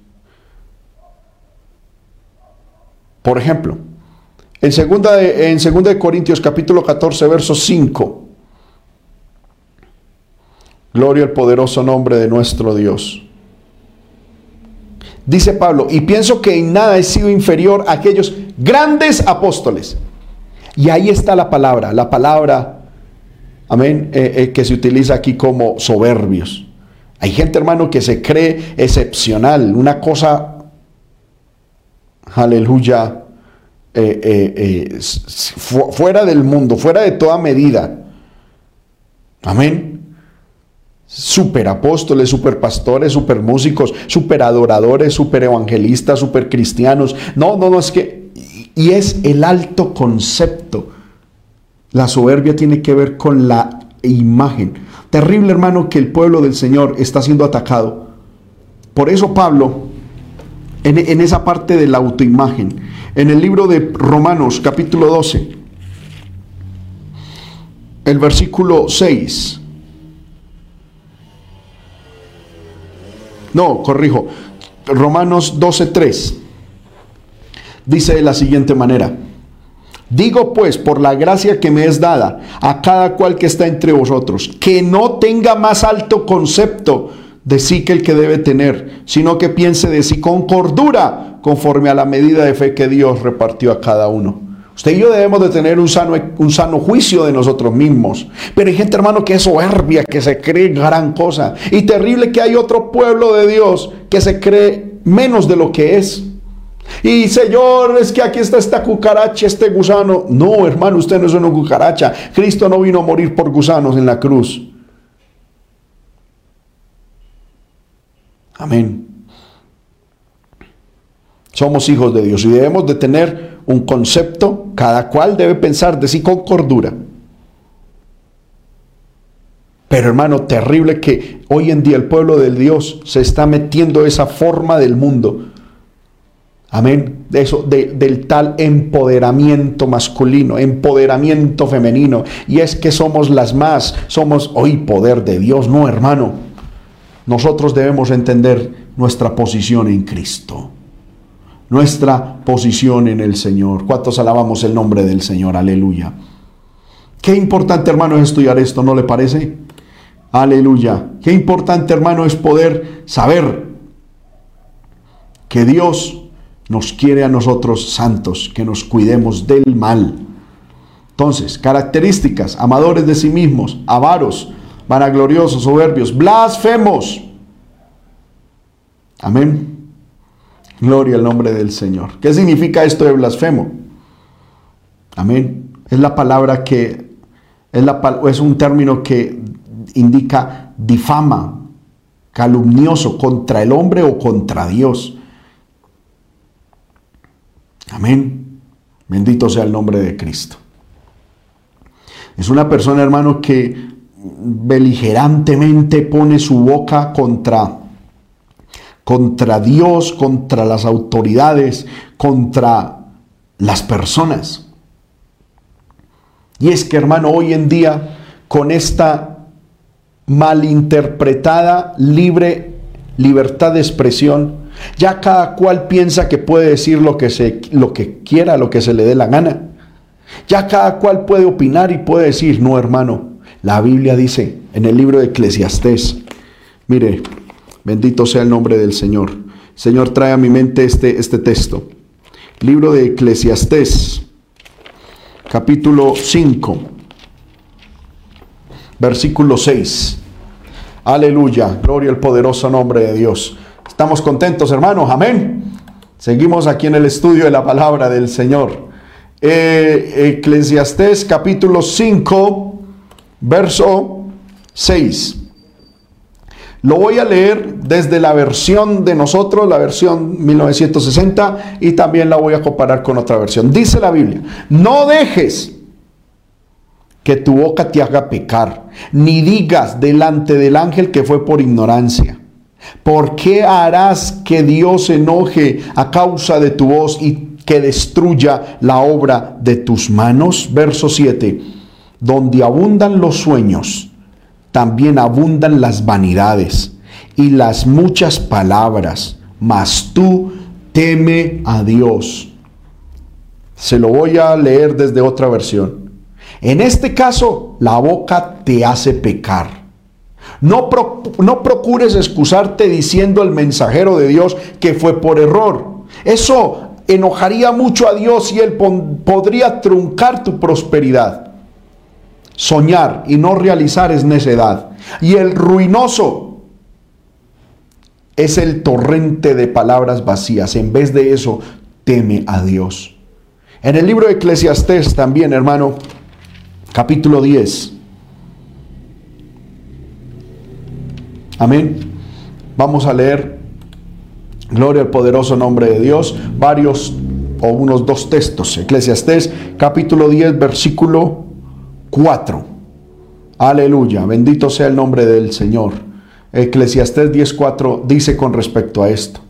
Por ejemplo, en segunda de, en segunda de Corintios capítulo 14, verso 5. Gloria al poderoso nombre de nuestro Dios. Dice Pablo, y pienso que en nada he sido inferior a aquellos grandes apóstoles. Y ahí está la palabra, la palabra, amén, eh, eh, que se utiliza aquí como soberbios. Hay gente, hermano, que se cree excepcional, una cosa, aleluya, eh, fuera del mundo, fuera de toda medida. Amén super apóstoles, super pastores, super músicos, super adoradores, super evangelistas, super cristianos. No, no, no, es que, y es el alto concepto. La soberbia tiene que ver con la imagen. Terrible hermano que el pueblo del Señor está siendo atacado. Por eso Pablo, en, esa parte de la autoimagen, en el libro de Romanos capítulo 12, el versículo 6, No, corrijo. Romanos 12:3 dice de la siguiente manera. Digo pues, por la gracia que me es dada a cada cual que está entre vosotros, que no tenga más alto concepto de sí que el que debe tener, sino que piense de sí con cordura, conforme a la medida de fe que Dios repartió a cada uno. Usted y yo debemos de tener un sano, un sano juicio de nosotros mismos. Pero hay gente, hermano, que es soberbia, que se cree gran cosa. Y terrible que hay otro pueblo de Dios que se cree menos de lo que es. Y Señor, es que aquí está esta cucaracha, este gusano. No, hermano, usted no es una cucaracha. Cristo no vino a morir por gusanos en la cruz. Amén. Somos hijos de Dios y debemos de tener un concepto, cada cual debe pensar de sí con cordura. Pero hermano, terrible que hoy en día el pueblo de Dios se está metiendo esa forma del mundo. Amén. De eso, del tal empoderamiento masculino, empoderamiento femenino. Y es que somos las más, somos hoy poder de Dios. No, hermano. Nosotros debemos entender nuestra posición en Cristo nuestra posición en el Señor. ¿Cuántos alabamos el nombre del Señor? Aleluya. Qué importante, hermano, es estudiar esto, ¿no le parece? Aleluya. Qué importante, hermano, es poder saber que Dios nos quiere a nosotros santos, que nos cuidemos del mal. Entonces, características, amadores de sí mismos, avaros, vanagloriosos, soberbios, blasfemos. Amén. Gloria al nombre del Señor. ¿Qué significa esto de blasfemo? Amén. Es la palabra que es, la, es un término que indica difama, calumnioso contra el hombre o contra Dios. Amén. Bendito sea el nombre de Cristo. Es una persona, hermano, que beligerantemente pone su boca contra contra Dios, contra las autoridades, contra las personas. Y es que, hermano, hoy en día, con esta malinterpretada libre libertad de expresión, Ya cada cual piensa que puede decir lo que, se, lo que quiera, lo que se le dé la gana. Ya cada cual puede opinar y puede decir, no hermano, la Biblia dice en el libro de Eclesiastés, mire, bendito sea el nombre del Señor. Señor, trae a mi mente este, este texto. Libro de Eclesiastés, capítulo 5, versículo 6. Aleluya, gloria al poderoso nombre de Dios. Estamos contentos, hermanos, amén. Seguimos aquí en el estudio de la palabra del Señor. Eh, Eclesiastés capítulo 5, verso 6. Lo voy a leer desde la versión de nosotros, la versión 1960, y también la voy a comparar con otra versión. Dice la Biblia, no dejes que tu boca te haga pecar, ni digas delante del ángel que fue por ignorancia. ¿Por qué harás que Dios enoje a causa de tu voz y que destruya la obra de tus manos? Verso 7. Donde abundan los sueños, también abundan las vanidades y las muchas palabras, mas tú teme a Dios. Se lo voy a leer desde otra versión. En este caso, la boca te hace pecar. No, no procures excusarte diciendo al mensajero de Dios que fue por error. Eso enojaría mucho a Dios y Él podría truncar tu prosperidad. Soñar y no realizar es necedad. Y el ruinoso es el torrente de palabras vacías. En vez de eso, teme a Dios. En el libro de Eclesiastés también, hermano, capítulo 10. Amén. Vamos a leer, gloria al poderoso nombre de Dios, varios o unos dos textos. Eclesiastés capítulo 10, versículo 4. Aleluya, bendito sea el nombre del Señor. Eclesiastés 10:4 dice con respecto a esto: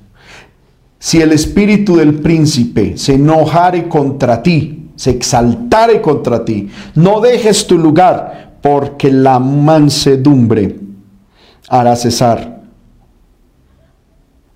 Si el espíritu del príncipe se enojare contra ti, se exaltare contra ti. No dejes tu lugar, porque la mansedumbre hará cesar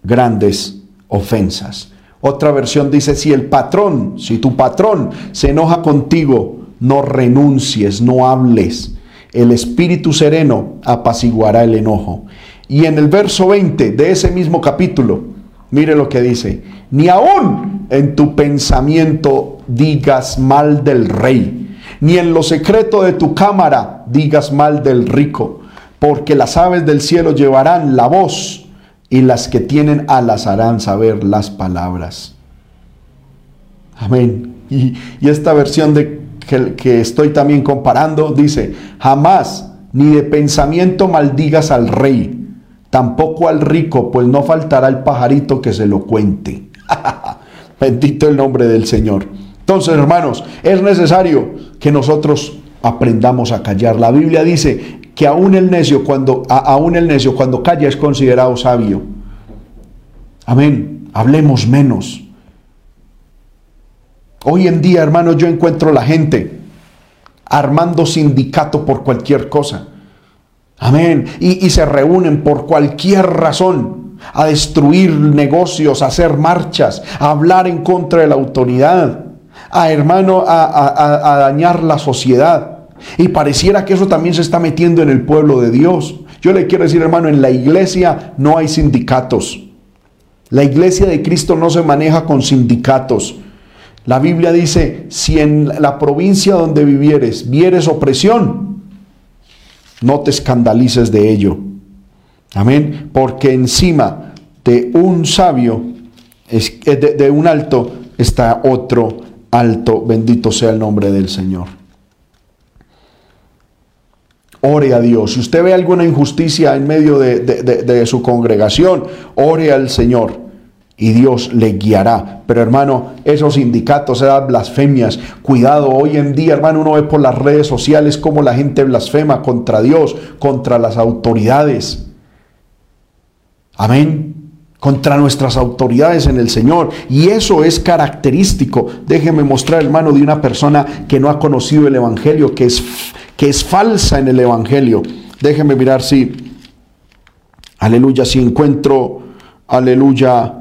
grandes ofensas. Otra versión dice, si el patrón, si tu patrón se enoja contigo, no renuncies, no hables. El espíritu sereno apaciguará el enojo. Y en el verso 20 de ese mismo capítulo, mire lo que dice, ni aún en tu pensamiento digas mal del rey, ni en lo secreto de tu cámara digas mal del rico, porque las aves del cielo llevarán la voz y las que tienen alas harán saber las palabras. Amén. Y, esta versión de que, estoy también comparando dice, jamás ni de pensamiento maldigas al rey, tampoco al rico, pues no faltará el pajarito que se lo cuente. Bendito el nombre del Señor. Entonces, hermanos, es necesario que nosotros aprendamos a callar. La Biblia dice que aún el necio cuando aún el necio cuando calla es considerado sabio. Amén. Hablemos menos. Hoy en día, hermanos, yo encuentro la gente armando sindicato por cualquier cosa. Amén. Y, y se reúnen por cualquier razón a destruir negocios, a hacer marchas, a hablar en contra de la autoridad, a hermano, a, dañar la sociedad. Y pareciera que eso también se está metiendo en el pueblo de Dios. Yo le quiero decir, hermano, en la iglesia no hay sindicatos. La iglesia de Cristo no se maneja con sindicatos. La Biblia dice, si en la provincia donde vivieres vieres opresión, no te escandalices de ello. Amén. Porque encima de un sabio, de, de un alto, está otro alto. Bendito sea el nombre del Señor. Ore a Dios. Si usted ve alguna injusticia en medio de, de, su congregación, ore al Señor y Dios le guiará. Pero hermano, esos sindicatos, esas blasfemias, cuidado, hoy en día hermano uno ve por las redes sociales cómo la gente blasfema contra Dios, contra las autoridades. Amén. Contra nuestras autoridades en el Señor. Y eso es característico. Déjeme mostrar, hermano, de una persona que no ha conocido el Evangelio, que es, que es falsa en el Evangelio. Déjeme mirar si, aleluya, si encuentro, aleluya,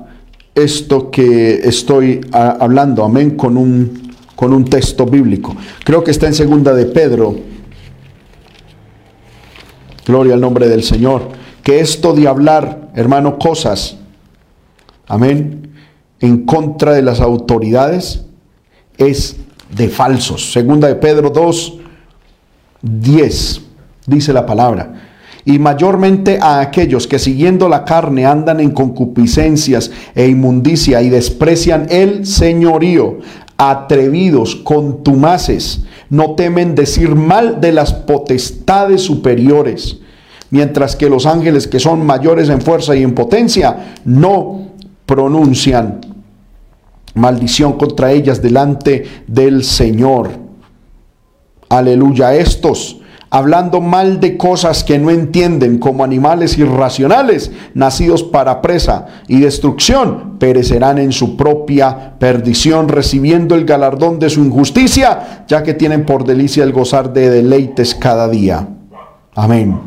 esto que estoy hablando, amén, con un, con un texto bíblico. Creo que está en segunda de Pedro. Gloria al nombre del Señor. Que esto de hablar, hermano, cosas, amén, en contra de las autoridades es de falsos. Segunda de Pedro 2, 10, dice la palabra y mayormente a aquellos que siguiendo la carne andan en concupiscencias e inmundicia y desprecian el señorío, atrevidos, contumaces, no temen decir mal de las potestades superiores, mientras que los ángeles que son mayores en fuerza y en potencia no pronuncian maldición contra ellas delante del Señor. Aleluya, estos hablando mal de cosas que no entienden como animales irracionales, nacidos para presa y destrucción, perecerán en su propia perdición, recibiendo el galardón de su injusticia, ya que tienen por delicia el gozar de deleites cada día. Amén.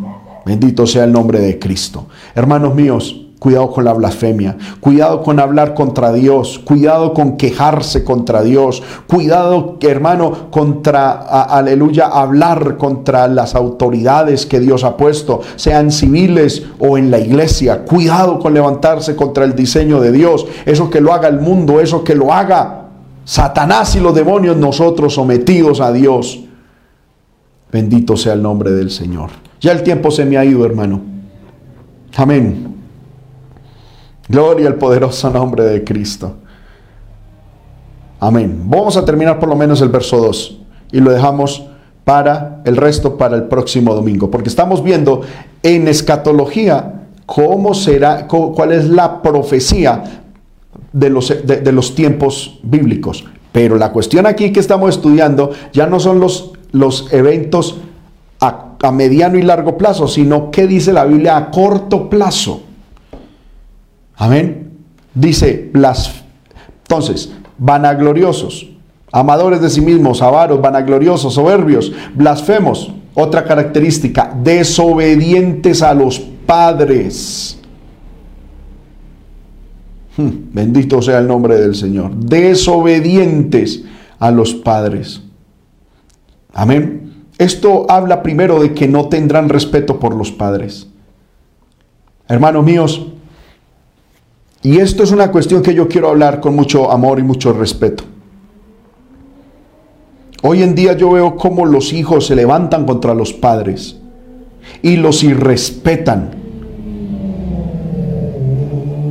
Bendito sea el nombre de Cristo. Hermanos míos, Cuidado con la blasfemia, cuidado con hablar contra Dios, cuidado con quejarse contra Dios, cuidado, hermano, contra, aleluya, hablar contra las autoridades que Dios ha puesto, sean civiles o en la iglesia. Cuidado con levantarse contra el diseño de Dios, eso que lo haga el mundo, eso que lo haga Satanás y los demonios, nosotros sometidos a Dios. Bendito sea el nombre del Señor. Ya el tiempo se me ha ido, hermano. Amén. Gloria al poderoso nombre de Cristo. Amén. Vamos a terminar por lo menos el verso 2 y lo dejamos para el resto para el próximo domingo, porque estamos viendo en escatología cómo será, cuál es la profecía de los, de, los tiempos bíblicos. Pero la cuestión aquí que estamos estudiando ya no son los, los eventos a, a mediano y largo plazo, sino qué dice la Biblia a corto plazo. Amén. Dice, las, entonces, vanagloriosos, amadores de sí mismos, avaros, vanagloriosos, soberbios, blasfemos. Otra característica, desobedientes a los padres. Hmm, bendito sea el nombre del Señor. Desobedientes a los padres. Amén. Esto habla primero de que no tendrán respeto por los padres. Hermanos míos, y esto es una cuestión que yo quiero hablar con mucho amor y mucho respeto. Hoy en día yo veo cómo los hijos se levantan contra los padres y los irrespetan.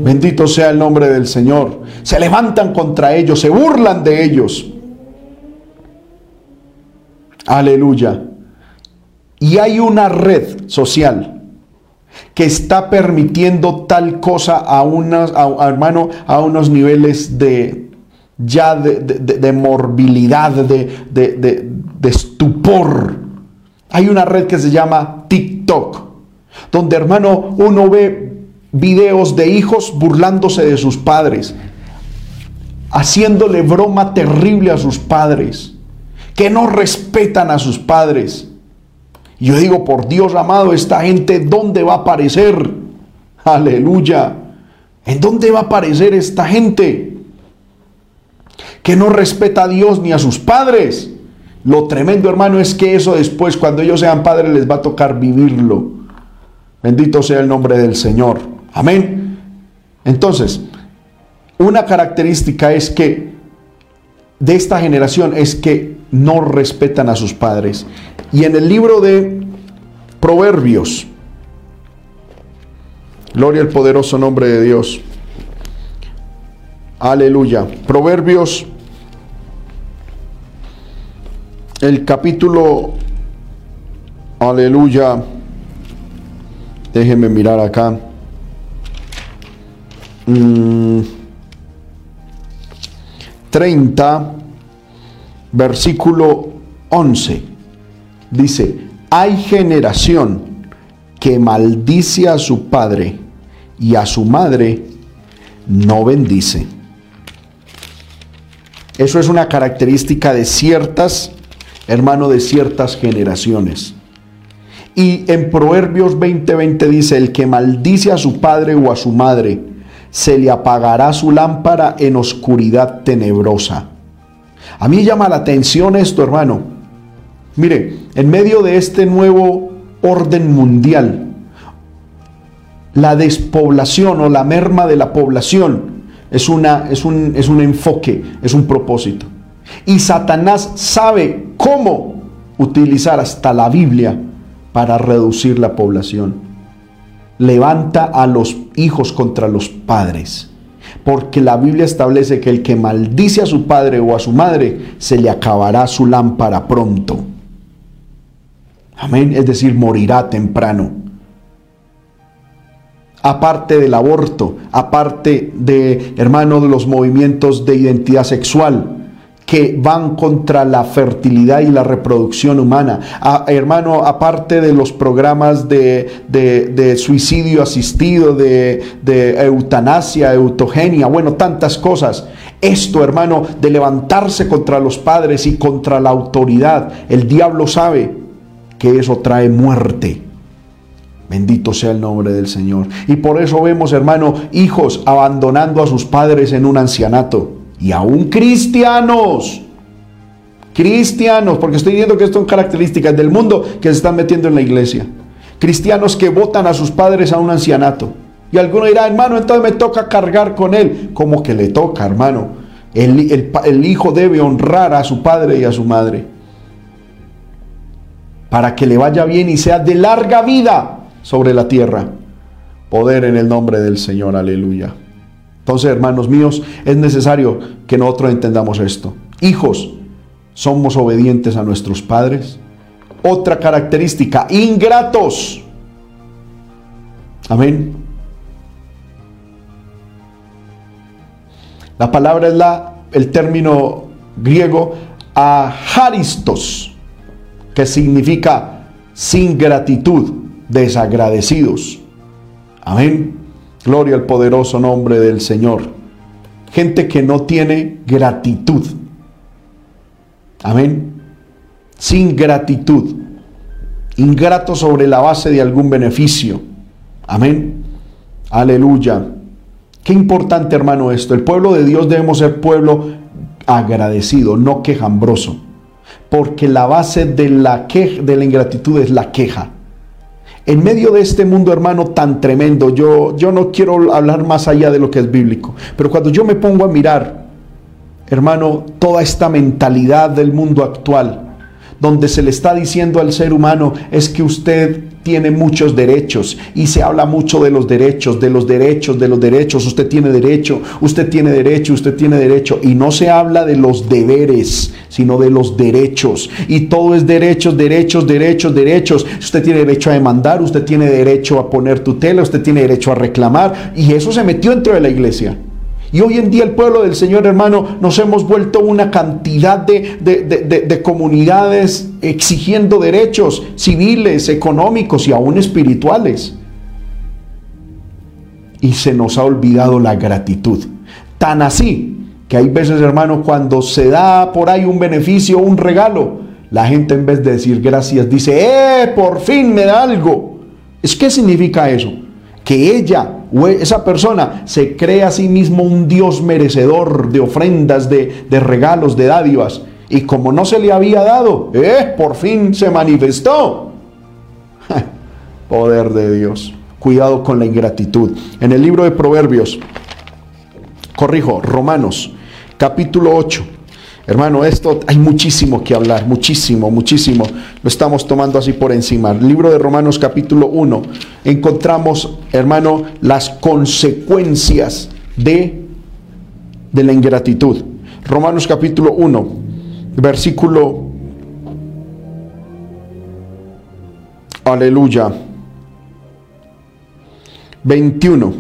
Bendito sea el nombre del Señor. Se levantan contra ellos, se burlan de ellos. Aleluya. Y hay una red social que está permitiendo tal cosa a, unas, hermano, a unos niveles de ya de, morbilidad, de, de estupor. Hay una red que se llama TikTok, donde hermano uno ve videos de hijos burlándose de sus padres, haciéndole broma terrible a sus padres, que no respetan a sus padres yo digo, por Dios amado, esta gente, ¿dónde va a aparecer? Aleluya. ¿En dónde va a aparecer esta gente? Que no respeta a Dios ni a sus padres. Lo tremendo, hermano, es que eso después, cuando ellos sean padres, les va a tocar vivirlo. Bendito sea el nombre del Señor. Amén. Entonces, una característica es que de esta generación es que no respetan a sus padres. Y en el libro de Proverbios, gloria al poderoso nombre de Dios. Aleluya. Proverbios, el capítulo, aleluya. Déjenme mirar acá. 30, mm. Versículo 11 dice, hay generación que maldice a su padre y a su madre no bendice. Eso es una característica de ciertas, hermano, de ciertas generaciones. Y en Proverbios 20:20 dice, el que maldice a su padre o a su madre, se le apagará su lámpara en oscuridad tenebrosa. A mí llama la atención esto, hermano. Mire, en medio de este nuevo orden mundial, la despoblación o la merma de la población es, una, es, un, es un enfoque, es un propósito. Y Satanás sabe cómo utilizar hasta la Biblia para reducir la población. Levanta a los hijos contra los padres. Porque la Biblia establece que el que maldice a su padre o a su madre, se le acabará su lámpara pronto. Amén. Es decir, morirá temprano. Aparte del aborto, aparte de, hermano, de los movimientos de identidad sexual, que van contra la fertilidad y la reproducción humana. hermano, aparte de los programas de, suicidio asistido, de, de eutanasia, eutogenia, bueno, tantas cosas. Esto, hermano, de levantarse contra los padres y contra la autoridad, el diablo sabe que eso trae muerte. Bendito sea el nombre del Señor. Y por eso vemos, hermano, hijos abandonando a sus padres en un ancianato y aún cristianos. Cristianos, porque estoy viendo que son características del mundo que se están metiendo en la iglesia. Cristianos que votan a sus padres a un ancianato. Y alguno dirá, hermano, entonces me toca cargar con él. Como que le toca, hermano. El, el hijo debe honrar a su padre y a su madre. Para que le vaya bien y sea de larga vida sobre la tierra. Poder en el nombre del Señor, aleluya. Entonces, hermanos míos, es necesario que nosotros entendamos esto. Hijos, somos obedientes a nuestros padres. Otra característica, ingratos. Amén. La palabra es la, el término griego aharistos, que significa sin gratitud, desagradecidos. Amén. Gloria al poderoso nombre del Señor. Gente que no tiene gratitud. Amén. Sin gratitud. Ingrato sobre la base de algún beneficio. Amén. Aleluya. Qué importante hermano esto. El pueblo de Dios debemos ser pueblo agradecido, no quejambroso. Porque la base de la, de la ingratitud es la queja. En medio de este mundo, hermano, tan tremendo, yo, yo no quiero hablar más allá de lo que es bíblico, pero cuando yo me pongo a mirar, hermano, toda esta mentalidad del mundo actual, donde se le está diciendo al ser humano es que usted tiene muchos derechos y se habla mucho de los derechos, de los derechos, de los derechos. Usted tiene derecho, usted tiene derecho, usted tiene derecho. Y no se habla de los deberes, sino de los derechos. Y todo es derechos, derechos, derechos, derechos. Usted tiene derecho a demandar, usted tiene derecho a poner tutela, usted tiene derecho a reclamar. Y eso se metió dentro de la iglesia. Y hoy en día el pueblo del Señor, hermano, nos hemos vuelto una cantidad de, comunidades exigiendo derechos civiles, económicos y aún espirituales. Y se nos ha olvidado la gratitud. Tan así que hay veces, hermano, cuando se da por ahí un beneficio, un regalo, la gente en vez de decir gracias dice, ¡eh! Por fin me da algo. ¿Es qué significa eso? Que ella esa persona se cree a sí mismo un Dios merecedor de ofrendas, de, regalos, de dádivas. Y como no se le había dado, eh, por fin se manifestó. Poder de Dios. Cuidado con la ingratitud. En el libro de Proverbios, corrijo, Romanos, capítulo 8 Hermano, esto hay muchísimo que hablar, muchísimo, muchísimo. Lo estamos tomando así por encima. Libro de Romanos capítulo 1, encontramos, hermano, las consecuencias de, de la ingratitud. Romanos capítulo 1, versículo... Aleluya. 21.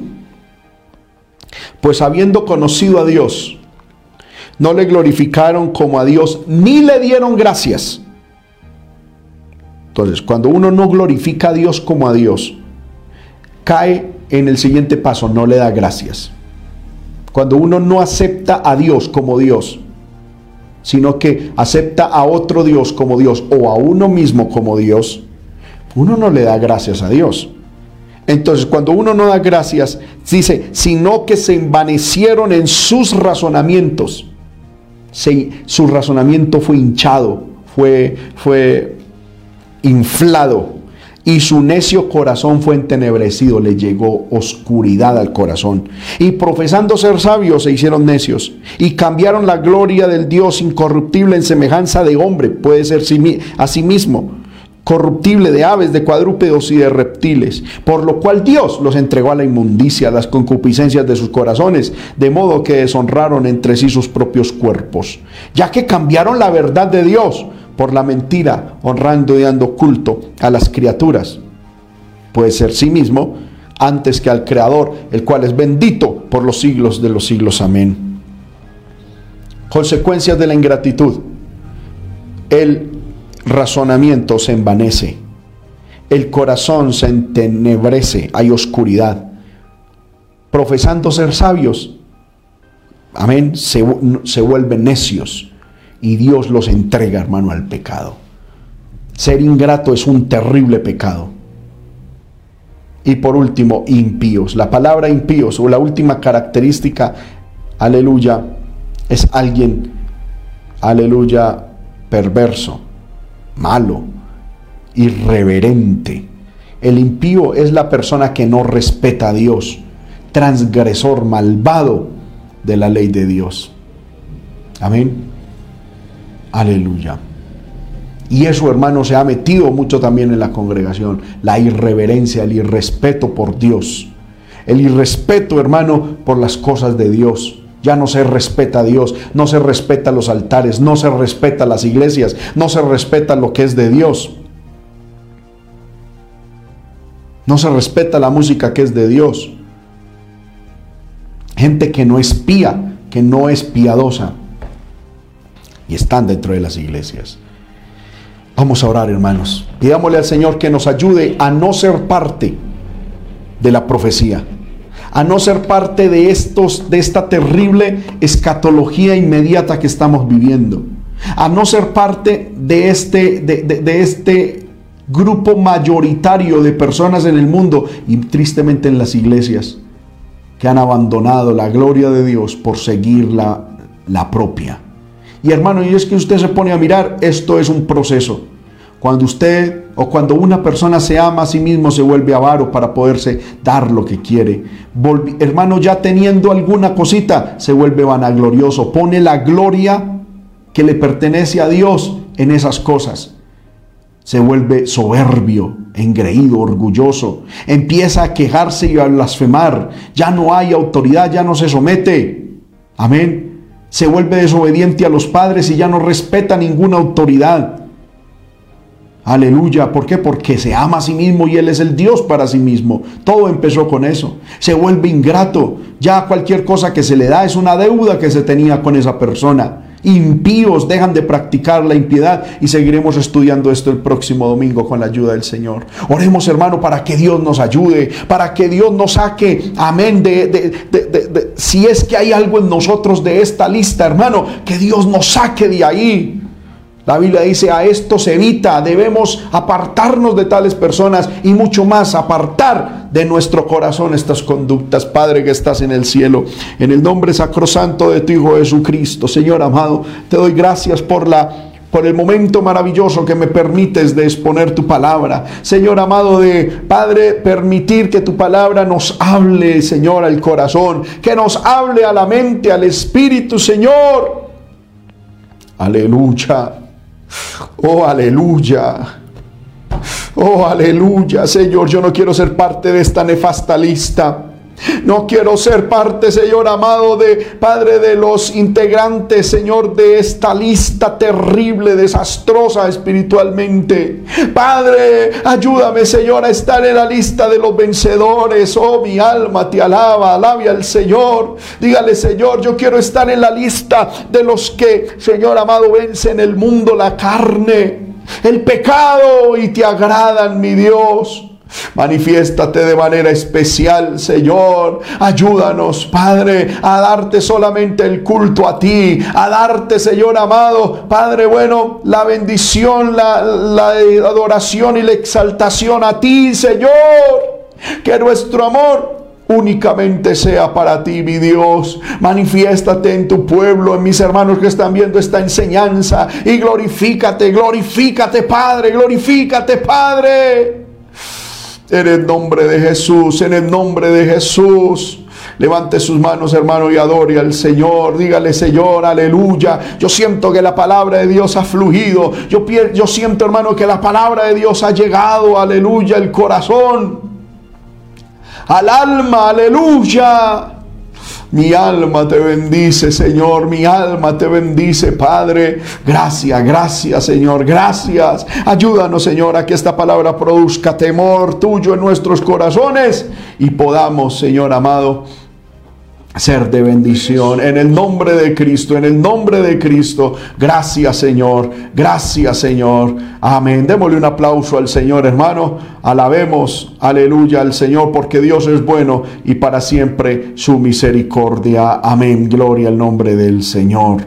Pues habiendo conocido a Dios, no le glorificaron como a Dios, ni le dieron gracias. Entonces, cuando uno no glorifica a Dios como a Dios, cae en el siguiente paso, no le da gracias. Cuando uno no acepta a Dios como Dios, sino que acepta a otro Dios como Dios o a uno mismo como Dios, uno no le da gracias a Dios. Entonces, cuando uno no da gracias, dice, sino que se envanecieron en sus razonamientos. Su razonamiento fue hinchado, fue, fue inflado y su necio corazón fue entenebrecido, le llegó oscuridad al corazón. Y profesando ser sabios se hicieron necios y cambiaron la gloria del Dios incorruptible en semejanza de hombre, puede ser a sí mismo, corruptible de aves, de cuadrúpedos y de reptiles, por lo cual Dios los entregó a la inmundicia, a las concupiscencias de sus corazones, de modo que deshonraron entre sí sus propios cuerpos, ya que cambiaron la verdad de Dios por la mentira, honrando y dando culto a las criaturas. Puede ser sí mismo antes que al Creador, el cual es bendito por los siglos de los siglos. Amén. Consecuencias de la ingratitud. El razonamiento se envanece. El corazón se entenebrece. Hay oscuridad. Profesando ser sabios. Amén. Se, se vuelven necios y Dios los entrega, hermano, al pecado. Ser ingrato es un terrible pecado. Y por último, impíos. La palabra impíos o la última característica, aleluya, es alguien, aleluya, perverso, malo, irreverente. El impío es la persona que no respeta a Dios, transgresor, malvado de la ley de Dios. Amén. Aleluya. Y eso, hermano, se ha metido mucho también en la congregación. La irreverencia, el irrespeto por Dios. El irrespeto, hermano, por las cosas de Dios. Ya no se respeta a Dios, no se respeta los altares, no se respeta las iglesias, no se respeta lo que es de Dios. No se respeta la música que es de Dios. Gente que no es pía, que no es piadosa y están dentro de las iglesias. Vamos a orar, hermanos. Pidámosle al Señor que nos ayude a no ser parte de la profecía, a no ser parte de estos de esta terrible escatología inmediata que estamos viviendo, a no ser parte de este de, este grupo mayoritario de personas en el mundo y tristemente en las iglesias que han abandonado la gloria de Dios por seguir la, la propia. Y hermano, y es que usted se pone a mirar, esto es un proceso. Cuando usted o cuando una persona se ama a sí mismo se vuelve avaro para poderse dar lo que quiere. hermano, ya teniendo alguna cosita, se vuelve vanaglorioso. Pone la gloria que le pertenece a Dios en esas cosas. Se vuelve soberbio, engreído, orgulloso. Empieza a quejarse y a blasfemar. Ya no hay autoridad, ya no se somete. Amén se vuelve desobediente a los padres y ya no respeta ninguna autoridad. Aleluya, ¿por qué? Porque se ama a sí mismo y Él es el Dios para sí mismo. Todo empezó con eso. Se vuelve ingrato. Ya cualquier cosa que se le da es una deuda que se tenía con esa persona impíos dejan de practicar la impiedad y seguiremos estudiando esto el próximo domingo con la ayuda del Señor. Oremos hermano para que Dios nos ayude, para que Dios nos saque, amén, de, de, si es que hay algo en nosotros de esta lista, hermano, que Dios nos saque de ahí. La Biblia dice, a esto se evita, debemos apartarnos de tales personas y mucho más, apartar de nuestro corazón estas conductas. Padre que estás en el cielo, en el nombre sacrosanto de tu Hijo Jesucristo, Señor amado, te doy gracias por la por el momento maravilloso que me permites de exponer tu palabra. Señor amado de Padre, permitir que tu palabra nos hable, Señor, al corazón, que nos hable a la mente, al espíritu, Señor. Aleluya. Oh, aleluya. Oh, aleluya, Señor. Yo no quiero ser parte de esta nefasta lista. No quiero ser parte, Señor amado, de Padre de los integrantes, Señor, de esta lista terrible, desastrosa espiritualmente. Padre, ayúdame, Señor, a estar en la lista de los vencedores. Oh, mi alma te alaba, alabe al Señor. Dígale, Señor, yo quiero estar en la lista de los que, Señor amado, vencen el mundo, la carne, el pecado y te agradan, mi Dios. Manifiéstate de manera especial, Señor. Ayúdanos, Padre, a darte solamente el culto a ti, a darte, Señor amado, Padre bueno, la bendición, la, adoración y la exaltación a ti, Señor. Que nuestro amor únicamente sea para ti, mi Dios. Manifiéstate en tu pueblo, en mis hermanos que están viendo esta enseñanza y glorifícate, glorifícate, Padre, glorifícate, Padre. En el nombre de Jesús, en el nombre de Jesús. Levante sus manos, hermano, y adore al Señor. Dígale, Señor, aleluya. Yo siento que la palabra de Dios ha fluido. Yo, yo siento, hermano, que la palabra de Dios ha llegado, aleluya, el corazón. Al alma, aleluya. Mi alma te bendice, Señor. Mi alma te bendice, Padre. Gracias, gracias, Señor. Gracias. Ayúdanos, Señor, a que esta palabra produzca temor tuyo en nuestros corazones y podamos, Señor amado, ser de bendición. En el nombre de Cristo, en el nombre de Cristo. Gracias Señor, gracias Señor. Amén. Démosle un aplauso al Señor hermano. Alabemos, aleluya al Señor porque Dios es bueno y para siempre su misericordia. Amén. Gloria al nombre del Señor.